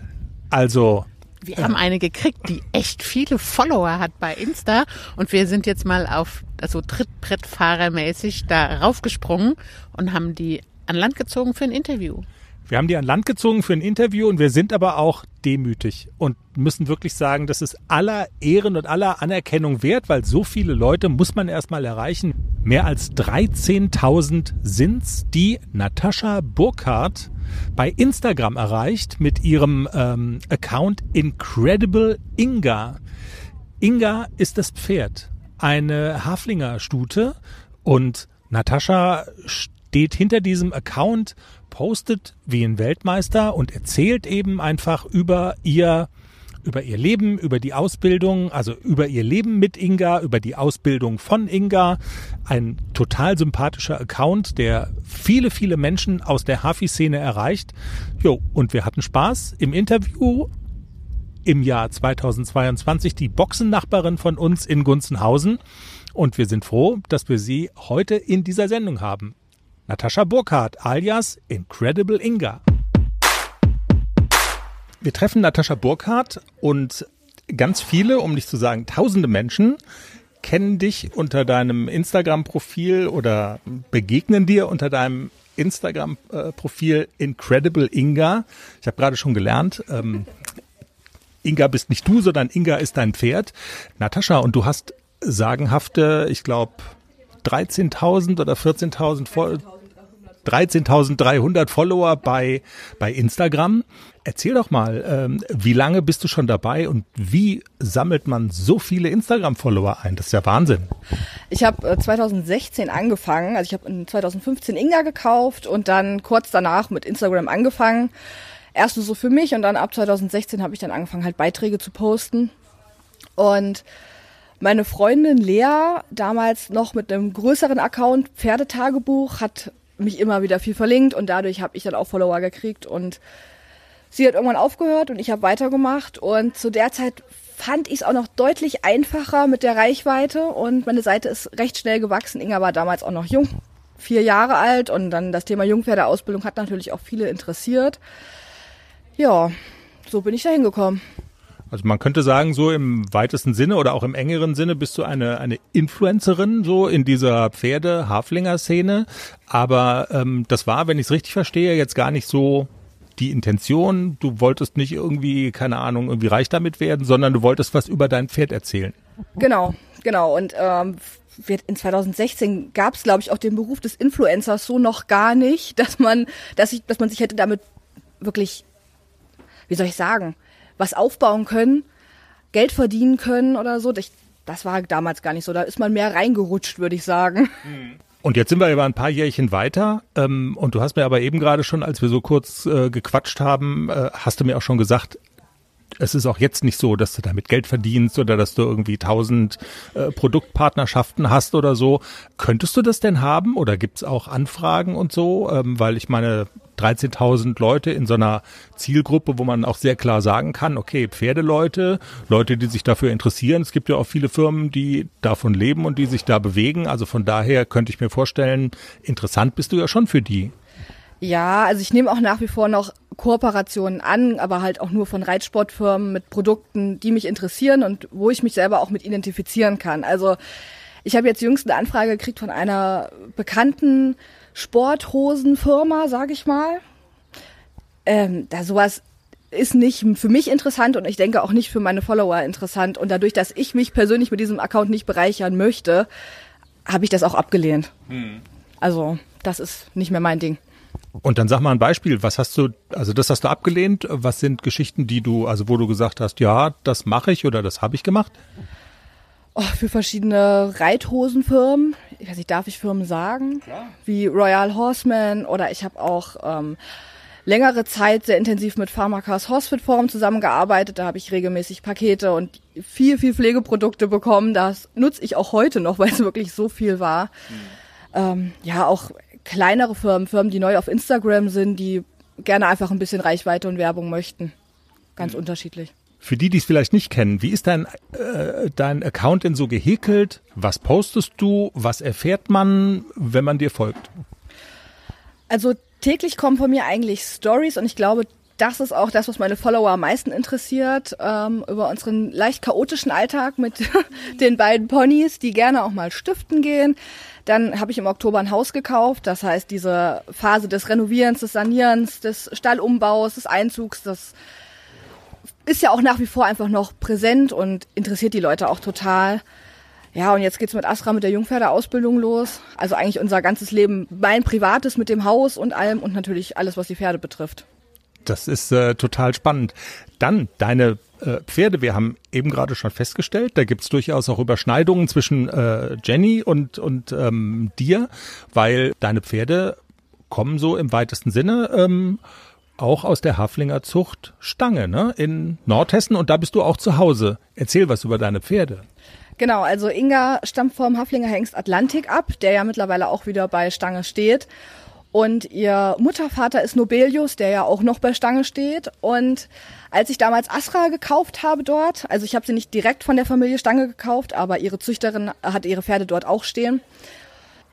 also wir haben eine gekriegt, die echt viele Follower hat bei Insta und wir sind jetzt mal auf also Trittbrettfahrermäßig da raufgesprungen und haben die an Land gezogen für ein Interview. Wir haben die an Land gezogen für ein Interview und wir sind aber auch demütig und müssen wirklich sagen, das ist aller Ehren und aller Anerkennung wert, weil so viele Leute muss man erstmal erreichen. Mehr als 13.000 sind's, die Natascha Burkhardt bei Instagram erreicht mit ihrem ähm, Account Incredible Inga. Inga ist das Pferd, eine Haflinger Stute und Natascha steht hinter diesem Account postet wie ein Weltmeister und erzählt eben einfach über ihr über ihr Leben, über die Ausbildung, also über ihr Leben mit Inga, über die Ausbildung von Inga. Ein total sympathischer Account, der viele, viele Menschen aus der Hafi-Szene erreicht. Jo, und wir hatten Spaß im Interview im Jahr 2022 die Boxennachbarin von uns in Gunzenhausen. Und wir sind froh, dass wir sie heute in dieser Sendung haben. Natascha Burkhardt alias Incredible Inga. Wir treffen Natascha Burkhardt und ganz viele, um nicht zu sagen tausende Menschen, kennen dich unter deinem Instagram-Profil oder begegnen dir unter deinem Instagram-Profil Incredible Inga. Ich habe gerade schon gelernt, ähm, Inga bist nicht du, sondern Inga ist dein Pferd. Natascha, und du hast sagenhafte, ich glaube, 13.000 oder 14.000 Follower. 13.300 Follower bei, bei Instagram. Erzähl doch mal, ähm, wie lange bist du schon dabei und wie sammelt man so viele Instagram-Follower ein? Das ist ja Wahnsinn. Ich habe äh, 2016 angefangen, also ich habe in 2015 Inga gekauft und dann kurz danach mit Instagram angefangen. Erst nur so für mich und dann ab 2016 habe ich dann angefangen, halt Beiträge zu posten. Und meine Freundin Lea, damals noch mit einem größeren Account, Pferdetagebuch, hat mich immer wieder viel verlinkt und dadurch habe ich dann auch Follower gekriegt und sie hat irgendwann aufgehört und ich habe weitergemacht und zu der Zeit fand ich es auch noch deutlich einfacher mit der Reichweite und meine Seite ist recht schnell gewachsen. Inga war damals auch noch jung, vier Jahre alt und dann das Thema Jungpferdeausbildung hat natürlich auch viele interessiert. Ja, so bin ich da hingekommen. Also man könnte sagen, so im weitesten Sinne oder auch im engeren Sinne bist du eine, eine Influencerin so in dieser Pferde-Haflinger-Szene. Aber ähm, das war, wenn ich es richtig verstehe, jetzt gar nicht so die Intention. Du wolltest nicht irgendwie, keine Ahnung, irgendwie reich damit werden, sondern du wolltest was über dein Pferd erzählen. Genau, genau. Und ähm, in 2016 gab es, glaube ich, auch den Beruf des Influencers so noch gar nicht, dass man, dass ich, dass man sich hätte damit wirklich, wie soll ich sagen, was aufbauen können, Geld verdienen können oder so. Das, das war damals gar nicht so. Da ist man mehr reingerutscht, würde ich sagen. Und jetzt sind wir über ein paar Jährchen weiter. Ähm, und du hast mir aber eben gerade schon, als wir so kurz äh, gequatscht haben, äh, hast du mir auch schon gesagt, es ist auch jetzt nicht so, dass du damit Geld verdienst oder dass du irgendwie tausend äh, Produktpartnerschaften hast oder so. Könntest du das denn haben oder gibt's auch Anfragen und so? Ähm, weil ich meine, 13.000 Leute in so einer Zielgruppe, wo man auch sehr klar sagen kann, okay, Pferdeleute, Leute, die sich dafür interessieren. Es gibt ja auch viele Firmen, die davon leben und die sich da bewegen. Also von daher könnte ich mir vorstellen, interessant bist du ja schon für die. Ja, also ich nehme auch nach wie vor noch Kooperationen an, aber halt auch nur von Reitsportfirmen mit Produkten, die mich interessieren und wo ich mich selber auch mit identifizieren kann. Also ich habe jetzt jüngst eine Anfrage gekriegt von einer bekannten Sporthosenfirma, sage ich mal. Ähm, da sowas ist nicht für mich interessant und ich denke auch nicht für meine Follower interessant. Und dadurch, dass ich mich persönlich mit diesem Account nicht bereichern möchte, habe ich das auch abgelehnt. Hm. Also das ist nicht mehr mein Ding. Und dann sag mal ein Beispiel, was hast du, also das hast du abgelehnt, was sind Geschichten, die du, also wo du gesagt hast, ja, das mache ich oder das habe ich gemacht? oh, für verschiedene Reithosenfirmen. Ich weiß nicht, darf ich Firmen sagen? Klar. Wie Royal Horseman oder ich habe auch ähm, längere Zeit sehr intensiv mit Pharmakas Horsefit Forum zusammengearbeitet. Da habe ich regelmäßig Pakete und viel, viel Pflegeprodukte bekommen. Das nutze ich auch heute noch, weil es wirklich so viel war. Mhm. Ähm, ja, auch kleinere Firmen, Firmen, die neu auf Instagram sind, die gerne einfach ein bisschen Reichweite und Werbung möchten. Ganz mhm. unterschiedlich. Für die, die es vielleicht nicht kennen, wie ist dein, äh, dein Account denn so gehäkelt? Was postest du? Was erfährt man, wenn man dir folgt? Also täglich kommen von mir eigentlich Stories und ich glaube, das ist auch das, was meine Follower am meisten interessiert, ähm, über unseren leicht chaotischen Alltag mit den beiden Ponys, die gerne auch mal stiften gehen. Dann habe ich im Oktober ein Haus gekauft, das heißt diese Phase des Renovierens, des Sanierens, des Stallumbaus, des Einzugs, das ist ja auch nach wie vor einfach noch präsent und interessiert die Leute auch total. Ja, und jetzt geht's mit Astra mit der Jungpferdeausbildung los. Also eigentlich unser ganzes Leben, mein privates mit dem Haus und allem und natürlich alles, was die Pferde betrifft. Das ist äh, total spannend. Dann deine äh, Pferde. Wir haben eben gerade schon festgestellt, da gibt's durchaus auch Überschneidungen zwischen äh, Jenny und, und ähm, dir, weil deine Pferde kommen so im weitesten Sinne ähm, auch aus der Haflinger Zucht Stange, ne? In Nordhessen und da bist du auch zu Hause. Erzähl was über deine Pferde. Genau, also Inga stammt vom Haflinger Hengst Atlantik ab, der ja mittlerweile auch wieder bei Stange steht. Und ihr Muttervater ist Nobelius, der ja auch noch bei Stange steht. Und als ich damals Asra gekauft habe dort, also ich habe sie nicht direkt von der Familie Stange gekauft, aber ihre Züchterin hat ihre Pferde dort auch stehen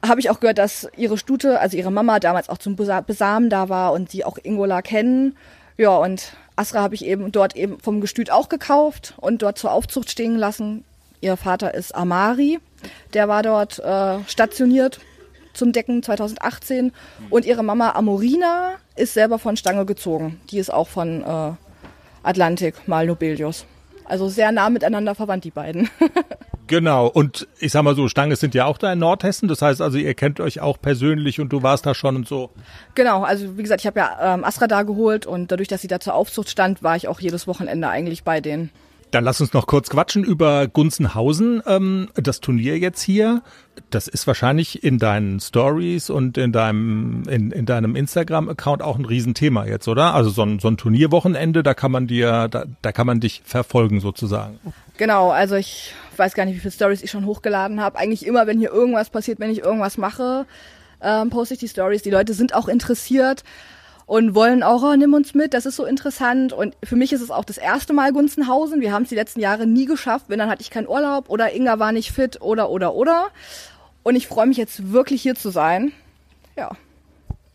habe ich auch gehört, dass ihre Stute, also ihre Mama damals auch zum Besamen da war und sie auch Ingola kennen. Ja, und Asra habe ich eben dort eben vom Gestüt auch gekauft und dort zur Aufzucht stehen lassen. Ihr Vater ist Amari, der war dort äh, stationiert zum Decken 2018 und ihre Mama Amorina ist selber von Stange gezogen. Die ist auch von äh, Atlantik, mal Nobelius. Also sehr nah miteinander verwandt, die beiden. Genau, und ich sag mal so, Stange sind ja auch da in Nordhessen, das heißt also, ihr kennt euch auch persönlich und du warst da schon und so. Genau, also wie gesagt, ich habe ja ähm, Astra da geholt und dadurch, dass sie da zur Aufzucht stand, war ich auch jedes Wochenende eigentlich bei denen. Dann lass uns noch kurz quatschen über Gunzenhausen. Ähm, das Turnier jetzt hier, das ist wahrscheinlich in deinen Stories und in deinem, in, in deinem Instagram-Account auch ein Riesenthema jetzt, oder? Also so ein, so ein Turnierwochenende, da kann man dir, da, da kann man dich verfolgen sozusagen. Genau, also ich weiß gar nicht, wie viele Stories ich schon hochgeladen habe. Eigentlich immer, wenn hier irgendwas passiert, wenn ich irgendwas mache, ähm, poste ich die Stories. Die Leute sind auch interessiert und wollen auch, oh, nimm uns mit, das ist so interessant. Und für mich ist es auch das erste Mal Gunzenhausen. Wir haben es die letzten Jahre nie geschafft. Wenn, dann hatte ich keinen Urlaub oder Inga war nicht fit oder, oder, oder. Und ich freue mich jetzt wirklich hier zu sein. Ja.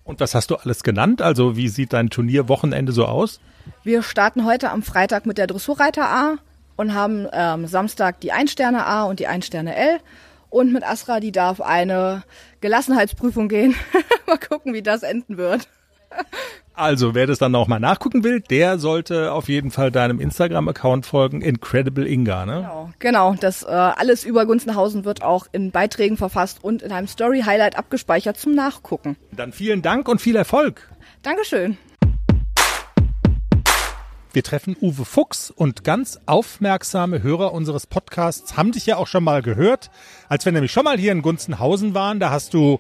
Und was hast du alles genannt? Also wie sieht dein Turnierwochenende so aus? Wir starten heute am Freitag mit der Dressurreiter A und haben ähm, Samstag die Einsterne A und die Einsterne L. Und mit Asra, die darf eine Gelassenheitsprüfung gehen. mal gucken, wie das enden wird. Also, wer das dann noch mal nachgucken will, der sollte auf jeden Fall deinem Instagram-Account folgen, Incredible Inga, ne? Genau, genau. Das äh, alles über Gunzenhausen wird auch in Beiträgen verfasst und in einem Story-Highlight abgespeichert zum Nachgucken. Dann vielen Dank und viel Erfolg. Dankeschön. Wir treffen Uwe Fuchs und ganz aufmerksame Hörer unseres Podcasts haben dich ja auch schon mal gehört. Als wir nämlich schon mal hier in Gunzenhausen waren, da hast du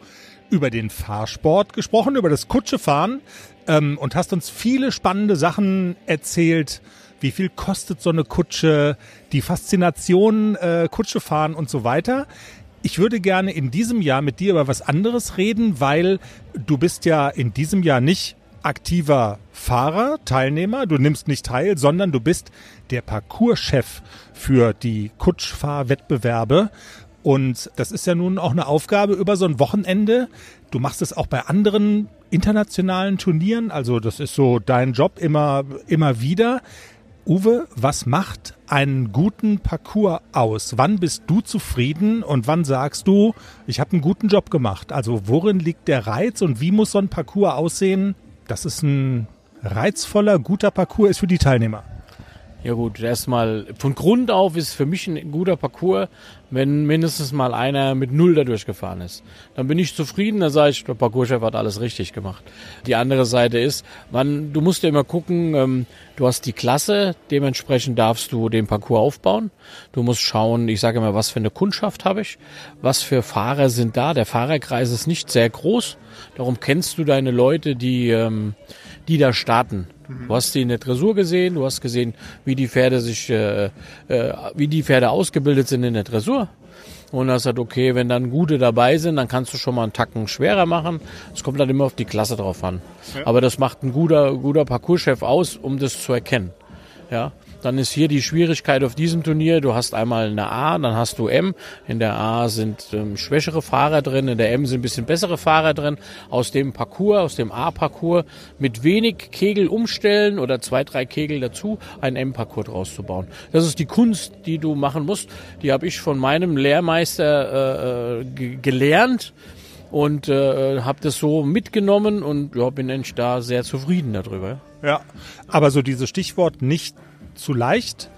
über den Fahrsport gesprochen, über das Kutschefahren ähm, und hast uns viele spannende Sachen erzählt. Wie viel kostet so eine Kutsche, die Faszination äh, Kutschefahren und so weiter. Ich würde gerne in diesem Jahr mit dir über was anderes reden, weil du bist ja in diesem Jahr nicht aktiver Fahrer, Teilnehmer, du nimmst nicht teil, sondern du bist der Parcourschef für die Kutschfahrwettbewerbe und das ist ja nun auch eine Aufgabe über so ein Wochenende. Du machst es auch bei anderen internationalen Turnieren. Also das ist so dein Job immer, immer wieder. Uwe, was macht einen guten Parcours aus? Wann bist du zufrieden und wann sagst du, ich habe einen guten Job gemacht? Also worin liegt der Reiz und wie muss so ein Parcours aussehen, dass es ein reizvoller, guter Parcours ist für die Teilnehmer? Ja gut, erstmal von Grund auf ist für mich ein guter Parcours, wenn mindestens mal einer mit Null da durchgefahren ist. Dann bin ich zufrieden, dann sage ich, der Parcourschef hat alles richtig gemacht. Die andere Seite ist, man, du musst ja immer gucken, ähm, du hast die Klasse, dementsprechend darfst du den Parcours aufbauen. Du musst schauen, ich sage immer, was für eine Kundschaft habe ich, was für Fahrer sind da. Der Fahrerkreis ist nicht sehr groß, darum kennst du deine Leute, die, ähm, die da starten. Du hast sie in der Dressur gesehen, du hast gesehen, wie die Pferde sich, äh, äh, wie die Pferde ausgebildet sind in der Dressur. Und hast gesagt, okay, wenn dann gute dabei sind, dann kannst du schon mal einen Tacken schwerer machen. Es kommt dann immer auf die Klasse drauf an. Ja. Aber das macht ein guter, guter Parcourschef aus, um das zu erkennen. Ja. Dann ist hier die Schwierigkeit auf diesem Turnier. Du hast einmal eine A, dann hast du M. In der A sind ähm, schwächere Fahrer drin, in der M sind ein bisschen bessere Fahrer drin. Aus dem Parcours, aus dem A-Parcours mit wenig Kegel umstellen oder zwei, drei Kegel dazu, einen M-Parcours draus zu bauen. Das ist die Kunst, die du machen musst. Die habe ich von meinem Lehrmeister äh, äh gelernt und äh, habe das so mitgenommen und ja, bin eigentlich da sehr zufrieden darüber. Ja, aber so dieses Stichwort nicht zu leicht,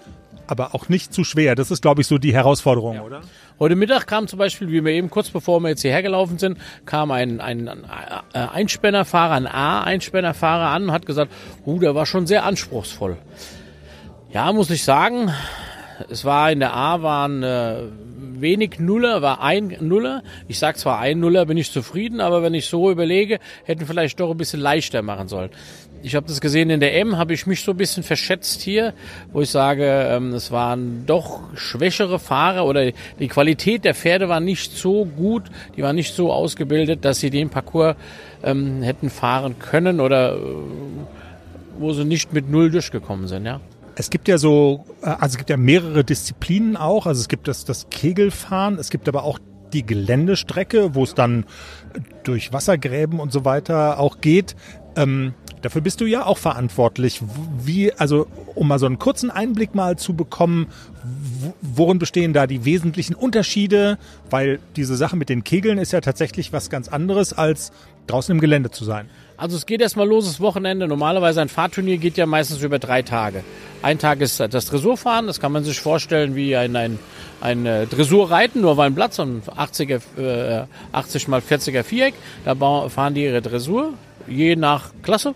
aber auch nicht zu schwer. Das ist, glaube ich, so die Herausforderung, ja. oder? Heute Mittag kam zum Beispiel, wie wir eben kurz bevor wir jetzt hierher gelaufen sind, kam ein, ein, ein Einspännerfahrer, ein A-Einspännerfahrer an und hat gesagt, uh, der war schon sehr anspruchsvoll. Ja, muss ich sagen, es war in der A waren äh, wenig Nuller, war ein Nuller. Ich sag zwar ein Nuller, bin ich zufrieden, aber wenn ich so überlege, hätten vielleicht doch ein bisschen leichter machen sollen ich habe das gesehen in der M, habe ich mich so ein bisschen verschätzt hier, wo ich sage, ähm, es waren doch schwächere Fahrer oder die Qualität der Pferde war nicht so gut, die waren nicht so ausgebildet, dass sie den Parcours ähm, hätten fahren können oder äh, wo sie nicht mit Null durchgekommen sind, ja. Es gibt ja so, äh, also es gibt ja mehrere Disziplinen auch. Also es gibt das, das Kegelfahren, es gibt aber auch die Geländestrecke, wo es dann durch Wassergräben und so weiter auch geht. Ähm, Dafür bist du ja auch verantwortlich. Wie, also, um mal so einen kurzen Einblick mal zu bekommen, worin bestehen da die wesentlichen Unterschiede? Weil diese Sache mit den Kegeln ist ja tatsächlich was ganz anderes, als draußen im Gelände zu sein. Also es geht erstmal los, das Wochenende. Normalerweise ein Fahrturnier geht ja meistens über drei Tage. Ein Tag ist das Dressurfahren, das kann man sich vorstellen wie ein, ein, ein äh, Dressurreiten, nur auf einem Platz, so ein 80er, äh, 80 mal 40er Viereck. Da fahren die ihre Dressur, je nach Klasse.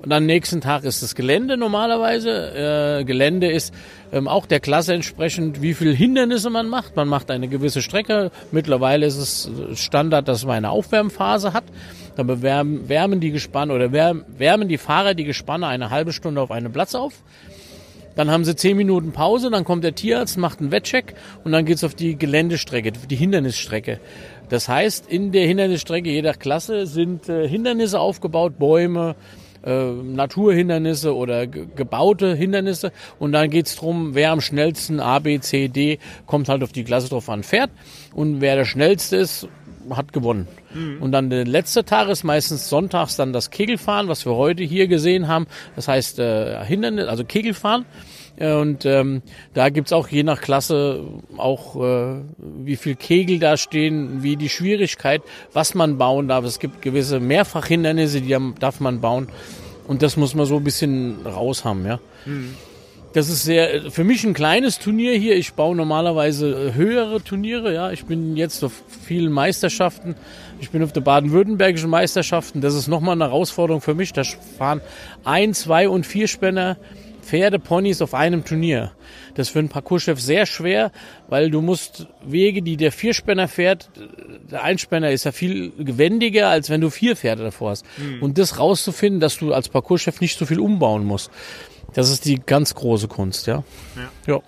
Und am nächsten Tag ist das Gelände normalerweise. Äh, Gelände ist ähm, auch der Klasse entsprechend, wie viel Hindernisse man macht. Man macht eine gewisse Strecke. Mittlerweile ist es Standard, dass man eine Aufwärmphase hat. Da wärmen, wärmen die Gespanne oder wärmen, die Fahrer die Gespanne eine halbe Stunde auf einem Platz auf. Dann haben sie zehn Minuten Pause, dann kommt der Tierarzt, macht einen Wettcheck und dann geht's auf die Geländestrecke, die Hindernisstrecke. Das heißt, in der Hindernisstrecke jeder Klasse sind äh, Hindernisse aufgebaut, Bäume, äh, Naturhindernisse oder gebaute Hindernisse. Und dann geht's drum, wer am schnellsten A, B, C, D, kommt halt auf die Klasse drauf an, fährt. Und wer der schnellste ist, hat gewonnen. Mhm. Und dann der letzte Tag ist meistens sonntags dann das Kegelfahren, was wir heute hier gesehen haben. Das heißt äh, Hindernis, also Kegelfahren. Und ähm, da gibt's auch je nach Klasse auch, äh, wie viel Kegel da stehen, wie die Schwierigkeit, was man bauen darf. Es gibt gewisse Mehrfachhindernisse, die darf man bauen. Und das muss man so ein bisschen raus haben, ja. Mhm. Das ist sehr, für mich ein kleines Turnier hier. Ich baue normalerweise höhere Turniere, ja. Ich bin jetzt auf vielen Meisterschaften. Ich bin auf der baden-württembergischen Meisterschaften. Das ist nochmal eine Herausforderung für mich. Da fahren ein, zwei und vier Spänner Pferdeponys auf einem Turnier. Das ist für einen Parcourschef sehr schwer, weil du musst Wege, die der Vierspänner fährt, der Einspänner ist ja viel gewendiger, als wenn du vier Pferde davor hast. Mhm. Und das rauszufinden, dass du als Parcourschef nicht so viel umbauen musst. Das ist die ganz große Kunst, ja. Ja. ja.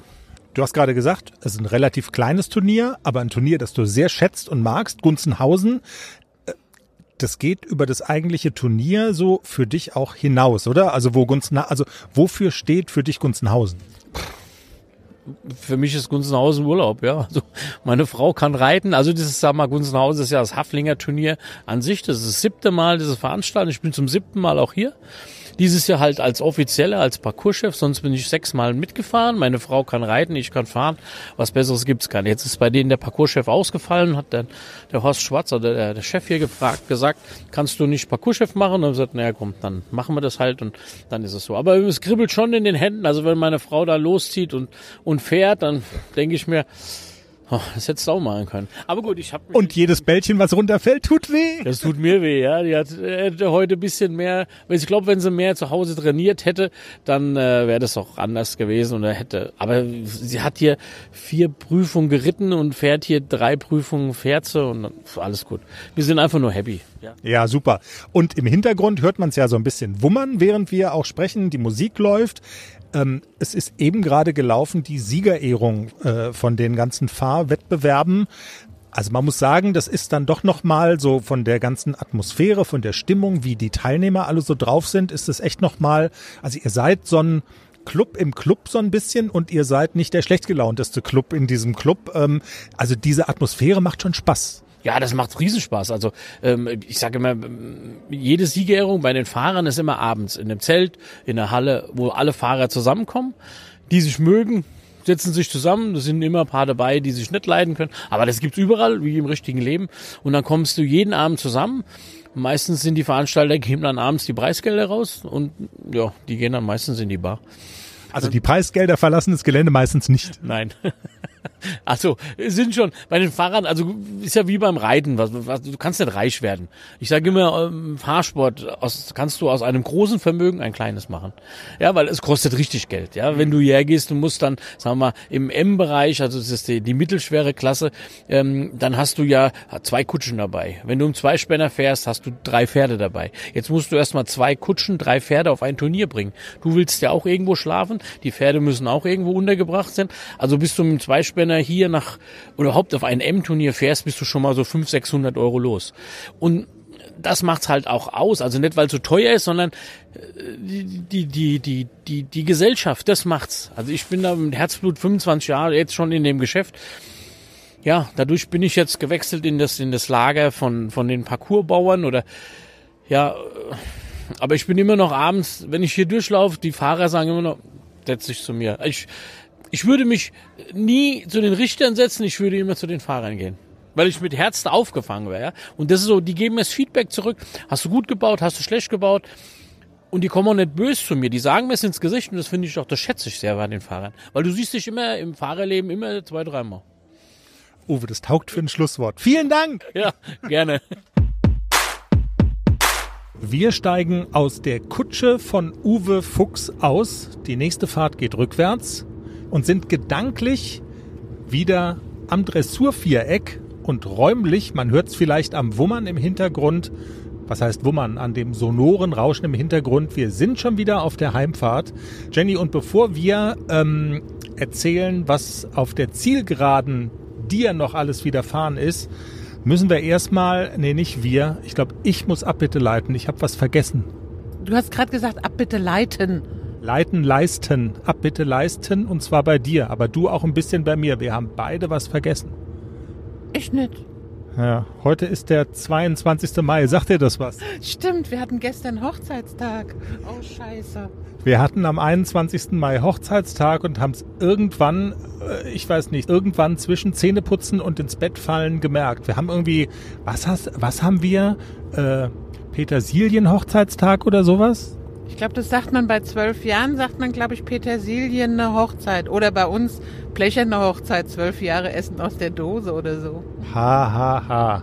Du hast gerade gesagt, es ist ein relativ kleines Turnier, aber ein Turnier, das du sehr schätzt und magst. Gunzenhausen das geht über das eigentliche Turnier so für dich auch hinaus, oder? Also wo Gunzen, also wofür steht für dich Gunzenhausen? Für mich ist Gunzenhausen Urlaub, ja. Also meine Frau kann reiten. Also dieses, sag mal, Gunzenhausen ist ja das Haflinger Turnier an sich. Das ist das siebte Mal diese Veranstaltung. Ich bin zum siebten Mal auch hier. Dieses Jahr halt als Offizieller, als Parcourschef, sonst bin ich sechsmal mitgefahren. Meine Frau kann reiten, ich kann fahren. Was Besseres gibt's gar nicht. Jetzt ist bei denen der Parcourschef ausgefallen, hat dann der Horst Schwarzer, der, der Chef hier gefragt, gesagt, kannst du nicht Parcourschef machen? Und dann gesagt, naja, komm, dann machen wir das halt und dann ist es so. Aber es kribbelt schon in den Händen. Also wenn meine Frau da loszieht und, und fährt, dann denke ich mir, Oh, das hättest du auch machen können. Aber gut, ich habe Und jedes Bällchen, was runterfällt, tut weh. Das tut mir weh, ja. Die hat äh, heute ein bisschen mehr. Ich glaube, wenn sie mehr zu Hause trainiert hätte, dann äh, wäre das auch anders gewesen und er hätte. Aber sie hat hier vier Prüfungen geritten und fährt hier drei Prüfungen fährt sie und alles gut. Wir sind einfach nur happy. Ja, ja super. Und im Hintergrund hört man es ja so ein bisschen wummern, während wir auch sprechen. Die Musik läuft. Ähm, es ist eben gerade gelaufen, die Siegerehrung äh, von den ganzen Fahrwettbewerben. Also man muss sagen, das ist dann doch nochmal so von der ganzen Atmosphäre, von der Stimmung, wie die Teilnehmer alle so drauf sind, ist es echt nochmal, also ihr seid so ein Club im Club so ein bisschen und ihr seid nicht der schlecht gelaunteste Club in diesem Club. Ähm, also diese Atmosphäre macht schon Spaß. Ja, das macht Riesenspaß. Also ähm, ich sage immer, jede Siegerehrung bei den Fahrern ist immer abends in einem Zelt, in der Halle, wo alle Fahrer zusammenkommen, die sich mögen, setzen sich zusammen. Da sind immer ein paar dabei, die sich nicht leiden können. Aber das gibt's überall, wie im richtigen Leben. Und dann kommst du jeden Abend zusammen. Meistens sind die Veranstalter, geben dann abends die Preisgelder raus und ja, die gehen dann meistens in die Bar. Also die Preisgelder verlassen das Gelände meistens nicht. Nein. Also sind schon bei den Fahrern, also ist ja wie beim Reiten, was, was, du kannst nicht reich werden. Ich sage immer, ähm, Fahrsport aus, kannst du aus einem großen Vermögen ein kleines machen. Ja, weil es kostet richtig Geld. Ja, wenn du hergehst, du musst dann, sagen wir mal, im M-Bereich, also das ist die, die mittelschwere Klasse, ähm, dann hast du ja zwei Kutschen dabei. Wenn du um zwei Spänner fährst, hast du drei Pferde dabei. Jetzt musst du erstmal zwei Kutschen, drei Pferde auf ein Turnier bringen. Du willst ja auch irgendwo schlafen, die Pferde müssen auch irgendwo untergebracht sein. Also bist du mit zwei Spänner hier nach, oder überhaupt auf ein M-Turnier fährst, bist du schon mal so 500, 600 Euro los. Und das macht's halt auch aus. Also nicht, weil es so teuer ist, sondern äh, die, die, die, die, die, Gesellschaft, das macht's. Also ich bin da mit Herzblut 25 Jahre jetzt schon in dem Geschäft. Ja, dadurch bin ich jetzt gewechselt in das, in das Lager von, von den Parcoursbauern oder, ja, aber ich bin immer noch abends, wenn ich hier durchlaufe, die Fahrer sagen immer noch, setz dich zu mir. Ich, ich würde mich nie zu den Richtern setzen, ich würde immer zu den Fahrern gehen. weil ich mit Herz da aufgefangen wäre. Und das ist so, die geben mir das Feedback zurück. Hast du gut gebaut, hast du schlecht gebaut? Und die kommen auch nicht böse zu mir. Die sagen mir es ins Gesicht und das finde ich doch, das schätze ich sehr bei den Fahrern. Weil du siehst dich immer im Fahrerleben immer zwei, dreimal. Uwe, das taugt für ein Schlusswort. Vielen Dank! Ja, gerne. Wir steigen aus der Kutsche von Uwe Fuchs aus. Die nächste Fahrt geht rückwärts und sind gedanklich wieder am Dressurviereck und räumlich, man hört es vielleicht am Wummern im Hintergrund, was heißt Wummern, an dem sonoren Rauschen im Hintergrund. Wir sind schon wieder auf der Heimfahrt. Jenny, und bevor wir ähm, erzählen, was auf der Zielgeraden dir noch alles widerfahren ist, müssen wir erstmal, nee, nicht wir, ich glaube, ich muss Abbitte leiten. Ich habe was vergessen. Du hast gerade gesagt, Abbitte leiten. Leiten, leisten, Abbitte leisten und zwar bei dir, aber du auch ein bisschen bei mir. Wir haben beide was vergessen. Ich nicht. Ja, heute ist der 22. Mai. Sagt dir das was? Stimmt, wir hatten gestern Hochzeitstag. Oh, scheiße. Wir hatten am 21. Mai Hochzeitstag und haben es irgendwann, äh, ich weiß nicht, irgendwann zwischen Zähneputzen und ins Bett fallen gemerkt. Wir haben irgendwie, was hast, was haben wir? Äh, Petersilien-Hochzeitstag oder sowas? Ich glaube, das sagt man bei zwölf Jahren, sagt man, glaube ich, Petersilien eine Hochzeit. Oder bei uns blecherne Hochzeit, zwölf Jahre Essen aus der Dose oder so. Ha, ha, ha.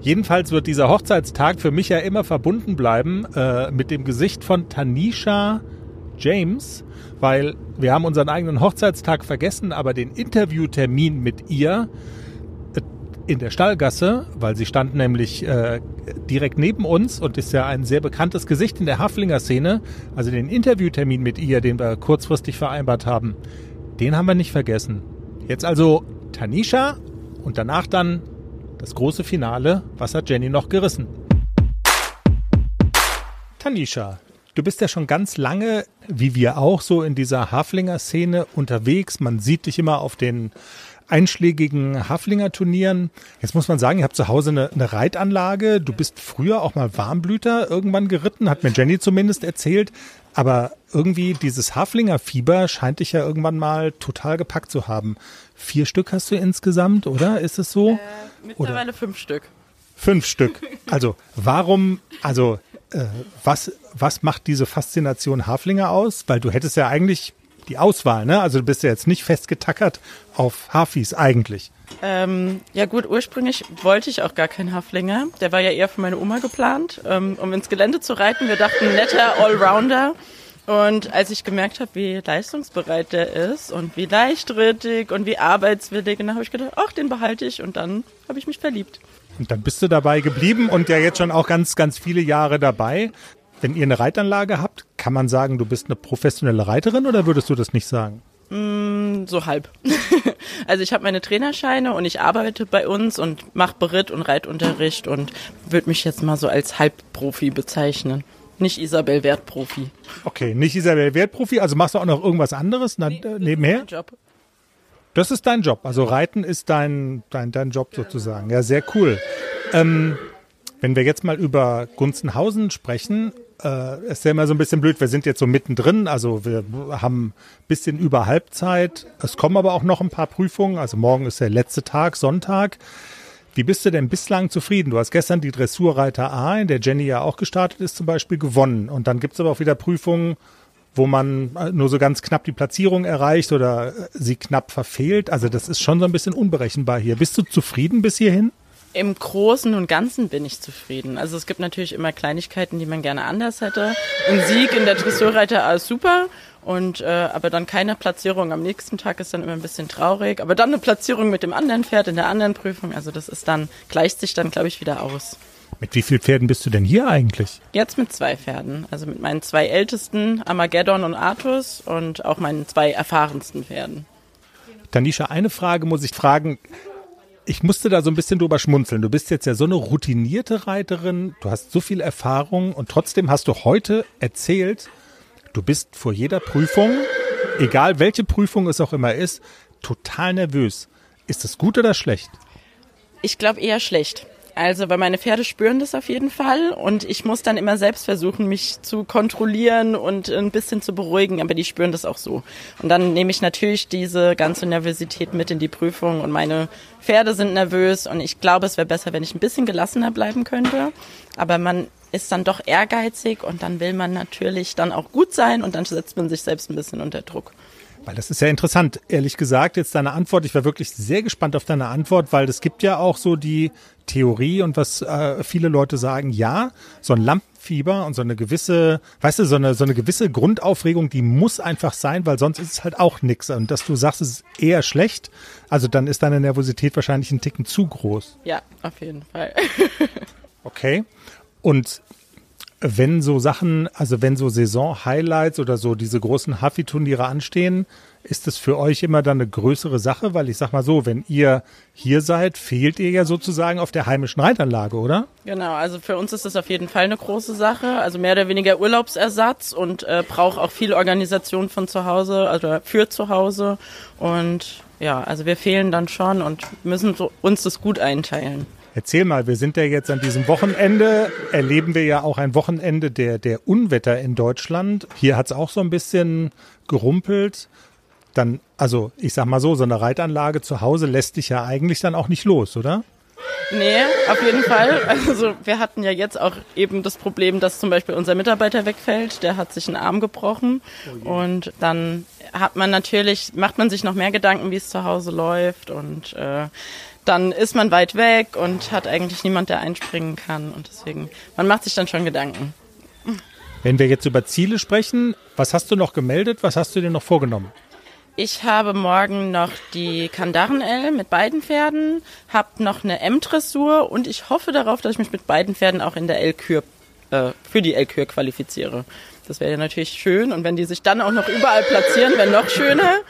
Jedenfalls wird dieser Hochzeitstag für mich ja immer verbunden bleiben äh, mit dem Gesicht von Tanisha James, weil wir haben unseren eigenen Hochzeitstag vergessen, aber den Interviewtermin mit ihr in der Stallgasse, weil sie stand nämlich äh, direkt neben uns und ist ja ein sehr bekanntes Gesicht in der Haflinger Szene. Also den Interviewtermin mit ihr, den wir kurzfristig vereinbart haben, den haben wir nicht vergessen. Jetzt also Tanisha und danach dann das große Finale. Was hat Jenny noch gerissen? Tanisha, du bist ja schon ganz lange, wie wir auch, so in dieser Haflinger Szene unterwegs. Man sieht dich immer auf den einschlägigen Haflinger-Turnieren. Jetzt muss man sagen, ihr habt zu Hause eine, eine Reitanlage. Du bist früher auch mal Warmblüter irgendwann geritten, hat mir Jenny zumindest erzählt. Aber irgendwie dieses Haflinger-Fieber scheint dich ja irgendwann mal total gepackt zu haben. Vier Stück hast du insgesamt, oder? Ist es so? Äh, mittlerweile oder? fünf Stück. Fünf Stück. Also warum, also äh, was, was macht diese Faszination Haflinger aus? Weil du hättest ja eigentlich die Auswahl, ne? Also du bist ja jetzt nicht festgetackert auf Hafis eigentlich. Ähm, ja gut, ursprünglich wollte ich auch gar keinen Haflinger. Der war ja eher für meine Oma geplant, ähm, um ins Gelände zu reiten. Wir dachten, netter Allrounder. Und als ich gemerkt habe, wie leistungsbereit der ist und wie leichtrittig und wie arbeitswillig, dann habe ich gedacht, ach, den behalte ich und dann habe ich mich verliebt. Und dann bist du dabei geblieben und ja jetzt schon auch ganz, ganz viele Jahre dabei. Wenn ihr eine Reitanlage habt, kann man sagen, du bist eine professionelle Reiterin oder würdest du das nicht sagen? Mm, so halb. also ich habe meine Trainerscheine und ich arbeite bei uns und mache Beritt und Reitunterricht und würde mich jetzt mal so als Halbprofi bezeichnen. Nicht Isabel Wertprofi. Okay, nicht Isabel Wertprofi. Also machst du auch noch irgendwas anderes nee, nebenher? Das ist mein Job. Das ist dein Job. Also Reiten ist dein, dein, dein Job genau. sozusagen. Ja, sehr cool. Ähm, wenn wir jetzt mal über Gunzenhausen sprechen, äh, ist ja immer so ein bisschen blöd. Wir sind jetzt so mittendrin, also wir haben ein bisschen über Halbzeit. Es kommen aber auch noch ein paar Prüfungen. Also morgen ist der letzte Tag, Sonntag. Wie bist du denn bislang zufrieden? Du hast gestern die Dressurreiter A, in der Jenny ja auch gestartet ist, zum Beispiel gewonnen. Und dann gibt es aber auch wieder Prüfungen, wo man nur so ganz knapp die Platzierung erreicht oder sie knapp verfehlt. Also das ist schon so ein bisschen unberechenbar hier. Bist du zufrieden bis hierhin? Im Großen und Ganzen bin ich zufrieden. Also es gibt natürlich immer Kleinigkeiten, die man gerne anders hätte. Ein Sieg in der Dressurreiter ist super. Und äh, aber dann keine Platzierung am nächsten Tag ist dann immer ein bisschen traurig. Aber dann eine Platzierung mit dem anderen Pferd in der anderen Prüfung. Also das ist dann, gleicht sich dann, glaube ich, wieder aus. Mit wie vielen Pferden bist du denn hier eigentlich? Jetzt mit zwei Pferden. Also mit meinen zwei ältesten, Armageddon und Artus, und auch meinen zwei erfahrensten Pferden. Tanisha, eine Frage muss ich fragen. Ich musste da so ein bisschen drüber schmunzeln. Du bist jetzt ja so eine routinierte Reiterin, du hast so viel Erfahrung und trotzdem hast du heute erzählt, Du bist vor jeder Prüfung, egal welche Prüfung es auch immer ist, total nervös. Ist das gut oder schlecht? Ich glaube eher schlecht. Also, weil meine Pferde spüren das auf jeden Fall und ich muss dann immer selbst versuchen, mich zu kontrollieren und ein bisschen zu beruhigen, aber die spüren das auch so. Und dann nehme ich natürlich diese ganze Nervosität mit in die Prüfung und meine Pferde sind nervös und ich glaube, es wäre besser, wenn ich ein bisschen gelassener bleiben könnte. Aber man ist dann doch ehrgeizig und dann will man natürlich dann auch gut sein und dann setzt man sich selbst ein bisschen unter Druck. Weil das ist ja interessant, ehrlich gesagt, jetzt deine Antwort. Ich war wirklich sehr gespannt auf deine Antwort, weil es gibt ja auch so die Theorie und was äh, viele Leute sagen, ja, so ein Lampenfieber und so eine gewisse, weißt du, so eine, so eine gewisse Grundaufregung, die muss einfach sein, weil sonst ist es halt auch nix. Und dass du sagst, es ist eher schlecht, also dann ist deine Nervosität wahrscheinlich ein Ticken zu groß. Ja, auf jeden Fall. okay. Und wenn so Sachen, also wenn so Saison-Highlights oder so diese großen Huffy-Turniere anstehen, ist es für euch immer dann eine größere Sache? Weil ich sag mal so, wenn ihr hier seid, fehlt ihr ja sozusagen auf der heimischen Reitanlage, oder? Genau, also für uns ist das auf jeden Fall eine große Sache. Also mehr oder weniger Urlaubsersatz und äh, braucht auch viel Organisation von zu Hause, also für zu Hause. Und ja, also wir fehlen dann schon und müssen so, uns das gut einteilen. Erzähl mal, wir sind ja jetzt an diesem Wochenende, erleben wir ja auch ein Wochenende der, der Unwetter in Deutschland. Hier hat's auch so ein bisschen gerumpelt. Dann, also ich sag mal so, so eine Reitanlage zu Hause lässt dich ja eigentlich dann auch nicht los, oder? Nee, auf jeden Fall. Also wir hatten ja jetzt auch eben das Problem, dass zum Beispiel unser Mitarbeiter wegfällt. Der hat sich einen Arm gebrochen. Oh und dann hat man natürlich, macht man sich noch mehr Gedanken, wie es zu Hause läuft. Und äh, dann ist man weit weg und hat eigentlich niemand, der einspringen kann. Und deswegen, man macht sich dann schon Gedanken. Wenn wir jetzt über Ziele sprechen, was hast du noch gemeldet? Was hast du dir noch vorgenommen? Ich habe morgen noch die Kandaren-L mit beiden Pferden, habe noch eine M-Dressur und ich hoffe darauf, dass ich mich mit beiden Pferden auch in der L-Kür, äh, für die L-Kür qualifiziere. Das wäre ja natürlich schön und wenn die sich dann auch noch überall platzieren, wäre noch schöner.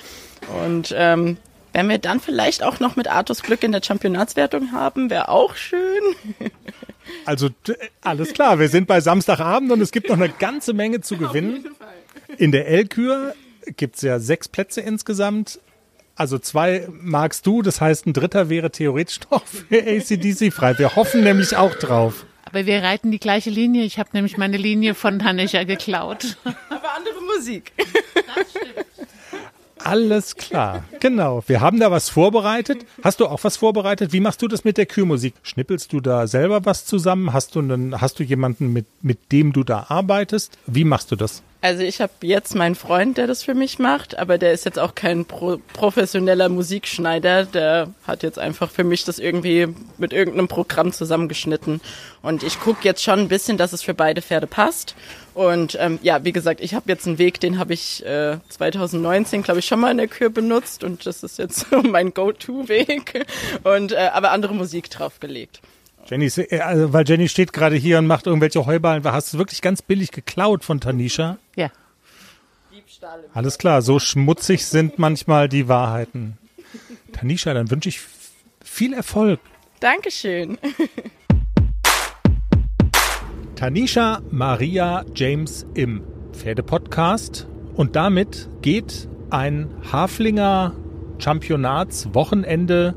Und ähm, wenn wir dann vielleicht auch noch mit Artus Glück in der Championatswertung haben, wäre auch schön. Also alles klar, wir sind bei Samstagabend und es gibt noch eine ganze Menge zu gewinnen. In der L-Kür gibt es ja sechs Plätze insgesamt. Also zwei magst du, das heißt ein dritter wäre theoretisch noch für ACDC frei. Wir hoffen nämlich auch drauf. Aber wir reiten die gleiche Linie. Ich habe nämlich meine Linie von Tanisha geklaut. Aber andere Musik. Das stimmt. Alles klar. Genau. Wir haben da was vorbereitet. Hast du auch was vorbereitet? Wie machst du das mit der Kühlmusik? Schnippelst du da selber was zusammen? Hast du einen, hast du jemanden, mit, mit dem du da arbeitest? Wie machst du das? Also ich habe jetzt meinen Freund, der das für mich macht, aber der ist jetzt auch kein pro professioneller Musikschneider. Der hat jetzt einfach für mich das irgendwie mit irgendeinem Programm zusammengeschnitten. Und ich gucke jetzt schon ein bisschen, dass es für beide Pferde passt. Und ähm, ja, wie gesagt, ich habe jetzt einen Weg, den habe ich äh, 2019, glaube ich, schon mal in der Kür benutzt und das ist jetzt mein Go-To-Weg. Und äh, aber andere Musik draufgelegt. Jenny, äh, also, weil Jenny steht gerade hier und macht irgendwelche Heuballen. Hast du wirklich ganz billig geklaut von Tanisha? Ja. Alles klar, so schmutzig sind manchmal die Wahrheiten. Tanisha, dann wünsche ich viel Erfolg. Dankeschön. Tanisha Maria James im Pferdepodcast. Und damit geht ein Haflinger Championatswochenende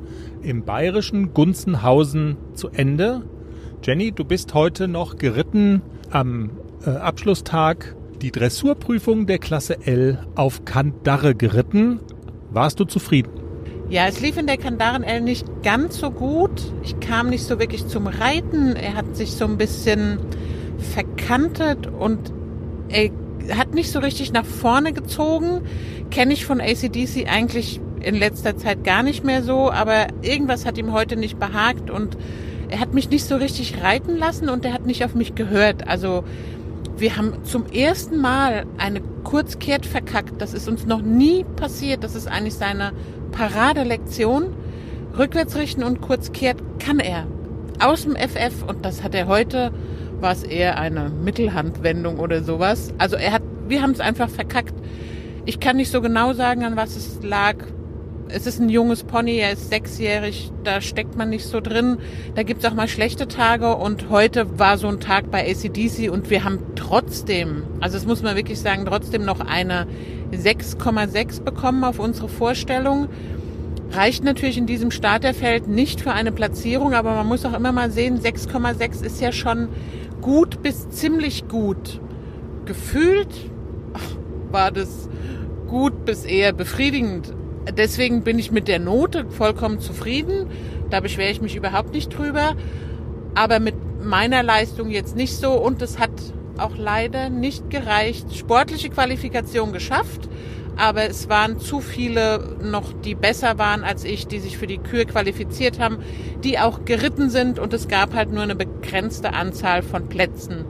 im bayerischen Gunzenhausen zu Ende. Jenny, du bist heute noch geritten am äh, Abschlusstag die Dressurprüfung der Klasse L auf Kandare geritten. Warst du zufrieden? Ja, es lief in der Kandaren L nicht ganz so gut. Ich kam nicht so wirklich zum Reiten. Er hat sich so ein bisschen verkantet und er hat nicht so richtig nach vorne gezogen. Kenne ich von ACDC eigentlich in letzter Zeit gar nicht mehr so, aber irgendwas hat ihm heute nicht behagt und er hat mich nicht so richtig reiten lassen und er hat nicht auf mich gehört. Also wir haben zum ersten Mal eine Kurzkehrt verkackt. Das ist uns noch nie passiert. Das ist eigentlich seine Paradelektion. Rückwärts richten und Kurzkehrt kann er. Aus dem FF und das hat er heute, war es eher eine Mittelhandwendung oder sowas. Also er hat, wir haben es einfach verkackt. Ich kann nicht so genau sagen, an was es lag es ist ein junges Pony, er ist sechsjährig, da steckt man nicht so drin. Da gibt's auch mal schlechte Tage und heute war so ein Tag bei ACDC und wir haben trotzdem, also das muss man wirklich sagen, trotzdem noch eine 6,6 bekommen auf unsere Vorstellung. Reicht natürlich in diesem Starterfeld nicht für eine Platzierung, aber man muss auch immer mal sehen, 6,6 ist ja schon gut bis ziemlich gut. Gefühlt war das gut bis eher befriedigend. Deswegen bin ich mit der Note vollkommen zufrieden. Da beschwere ich mich überhaupt nicht drüber. Aber mit meiner Leistung jetzt nicht so. Und es hat auch leider nicht gereicht. Sportliche Qualifikation geschafft. Aber es waren zu viele noch, die besser waren als ich, die sich für die Kür qualifiziert haben, die auch geritten sind. Und es gab halt nur eine begrenzte Anzahl von Plätzen.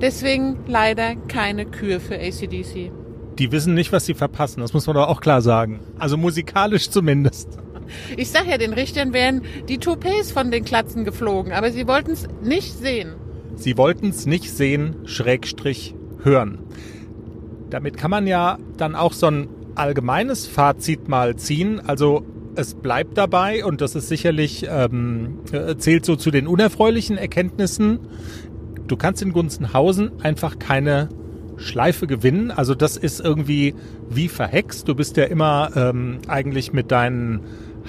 Deswegen leider keine Kür für ACDC. Die wissen nicht, was sie verpassen, das muss man doch auch klar sagen. Also musikalisch zumindest. Ich sag ja, den Richtern wären die Toupets von den Klatzen geflogen, aber sie wollten es nicht sehen. Sie wollten es nicht sehen, Schrägstrich hören. Damit kann man ja dann auch so ein allgemeines Fazit mal ziehen. Also es bleibt dabei und das ist sicherlich, ähm, äh, zählt so zu den unerfreulichen Erkenntnissen. Du kannst in Gunzenhausen einfach keine Schleife gewinnen. Also das ist irgendwie wie verhext. Du bist ja immer ähm, eigentlich mit deinen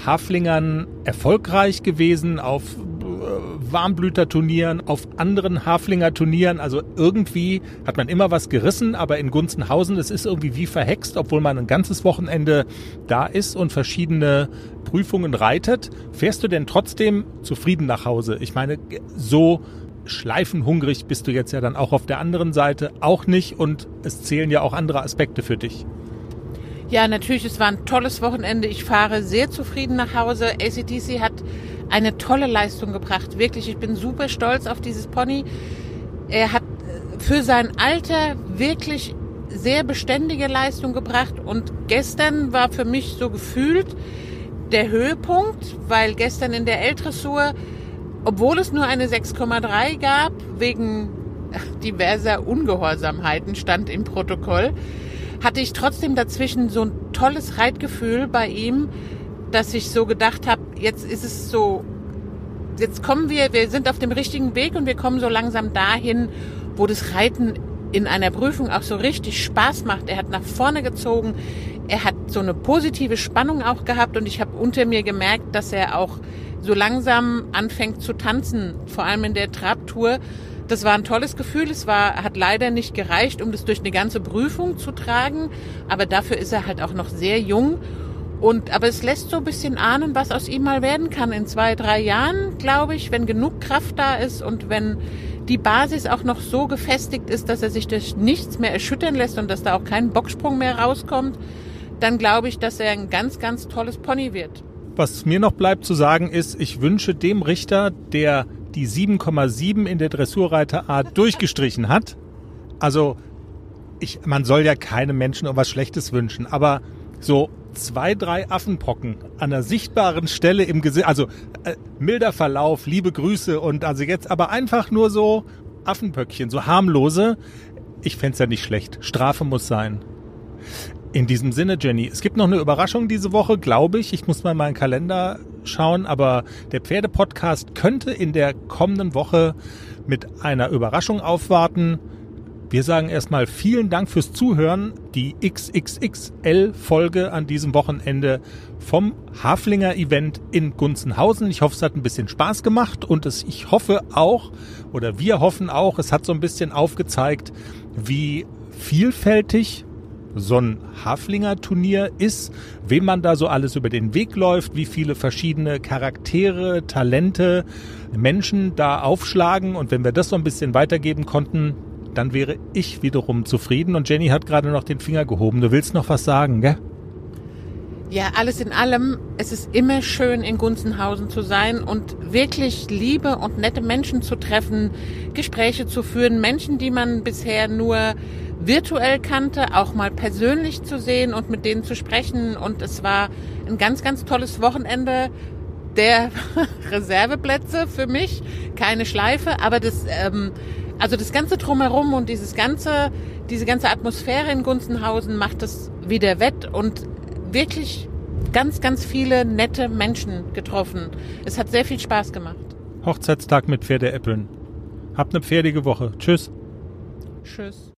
Haflingern erfolgreich gewesen auf äh, Warmblüterturnieren, auf anderen Haflinger-Turnieren. Also irgendwie hat man immer was gerissen, aber in Gunzenhausen, es ist irgendwie wie verhext, obwohl man ein ganzes Wochenende da ist und verschiedene Prüfungen reitet. Fährst du denn trotzdem zufrieden nach Hause? Ich meine, so schleifenhungrig bist du jetzt ja dann auch auf der anderen Seite auch nicht und es zählen ja auch andere Aspekte für dich. Ja, natürlich, es war ein tolles Wochenende. Ich fahre sehr zufrieden nach Hause. ACDC hat eine tolle Leistung gebracht. Wirklich, ich bin super stolz auf dieses Pony. Er hat für sein Alter wirklich sehr beständige Leistung gebracht und gestern war für mich so gefühlt der Höhepunkt, weil gestern in der L-Dressur obwohl es nur eine 6,3 gab, wegen diverser Ungehorsamheiten stand im Protokoll, hatte ich trotzdem dazwischen so ein tolles Reitgefühl bei ihm, dass ich so gedacht habe, jetzt ist es so, jetzt kommen wir, wir sind auf dem richtigen Weg und wir kommen so langsam dahin, wo das Reiten in einer Prüfung auch so richtig Spaß macht. Er hat nach vorne gezogen, er hat so eine positive Spannung auch gehabt und ich habe unter mir gemerkt, dass er auch so langsam anfängt zu tanzen, vor allem in der Trabtour. Das war ein tolles Gefühl. Es war, hat leider nicht gereicht, um das durch eine ganze Prüfung zu tragen. Aber dafür ist er halt auch noch sehr jung. Und, aber es lässt so ein bisschen ahnen, was aus ihm mal werden kann in zwei, drei Jahren, glaube ich, wenn genug Kraft da ist und wenn die Basis auch noch so gefestigt ist, dass er sich durch nichts mehr erschüttern lässt und dass da auch kein Bocksprung mehr rauskommt, dann glaube ich, dass er ein ganz, ganz tolles Pony wird. Was mir noch bleibt zu sagen ist, ich wünsche dem Richter, der die 7,7 in der Dressurreiterart durchgestrichen hat. Also, ich, man soll ja keinem Menschen irgendwas Schlechtes wünschen, aber so zwei, drei Affenpocken an einer sichtbaren Stelle im Gesicht, also äh, milder Verlauf, liebe Grüße und also jetzt aber einfach nur so Affenpöckchen, so harmlose. Ich fände ja nicht schlecht. Strafe muss sein. In diesem Sinne, Jenny, es gibt noch eine Überraschung diese Woche, glaube ich. Ich muss mal in meinen Kalender schauen, aber der Pferdepodcast könnte in der kommenden Woche mit einer Überraschung aufwarten. Wir sagen erstmal vielen Dank fürs Zuhören. Die XXXL-Folge an diesem Wochenende vom Haflinger Event in Gunzenhausen. Ich hoffe, es hat ein bisschen Spaß gemacht und es, ich hoffe auch, oder wir hoffen auch, es hat so ein bisschen aufgezeigt, wie vielfältig so ein Haflinger Turnier ist, wem man da so alles über den Weg läuft, wie viele verschiedene Charaktere, Talente, Menschen da aufschlagen und wenn wir das so ein bisschen weitergeben konnten, dann wäre ich wiederum zufrieden und Jenny hat gerade noch den Finger gehoben. Du willst noch was sagen, gell? Ja, alles in allem, es ist immer schön in Gunzenhausen zu sein und wirklich liebe und nette Menschen zu treffen, Gespräche zu führen, Menschen, die man bisher nur virtuell kannte, auch mal persönlich zu sehen und mit denen zu sprechen. Und es war ein ganz, ganz tolles Wochenende der Reserveplätze für mich. Keine Schleife, aber das, ähm, also das ganze Drumherum und dieses ganze, diese ganze Atmosphäre in Gunzenhausen macht es wieder wett und wirklich ganz, ganz viele nette Menschen getroffen. Es hat sehr viel Spaß gemacht. Hochzeitstag mit Pferdeäppeln. Habt eine pferdige Woche. Tschüss. Tschüss.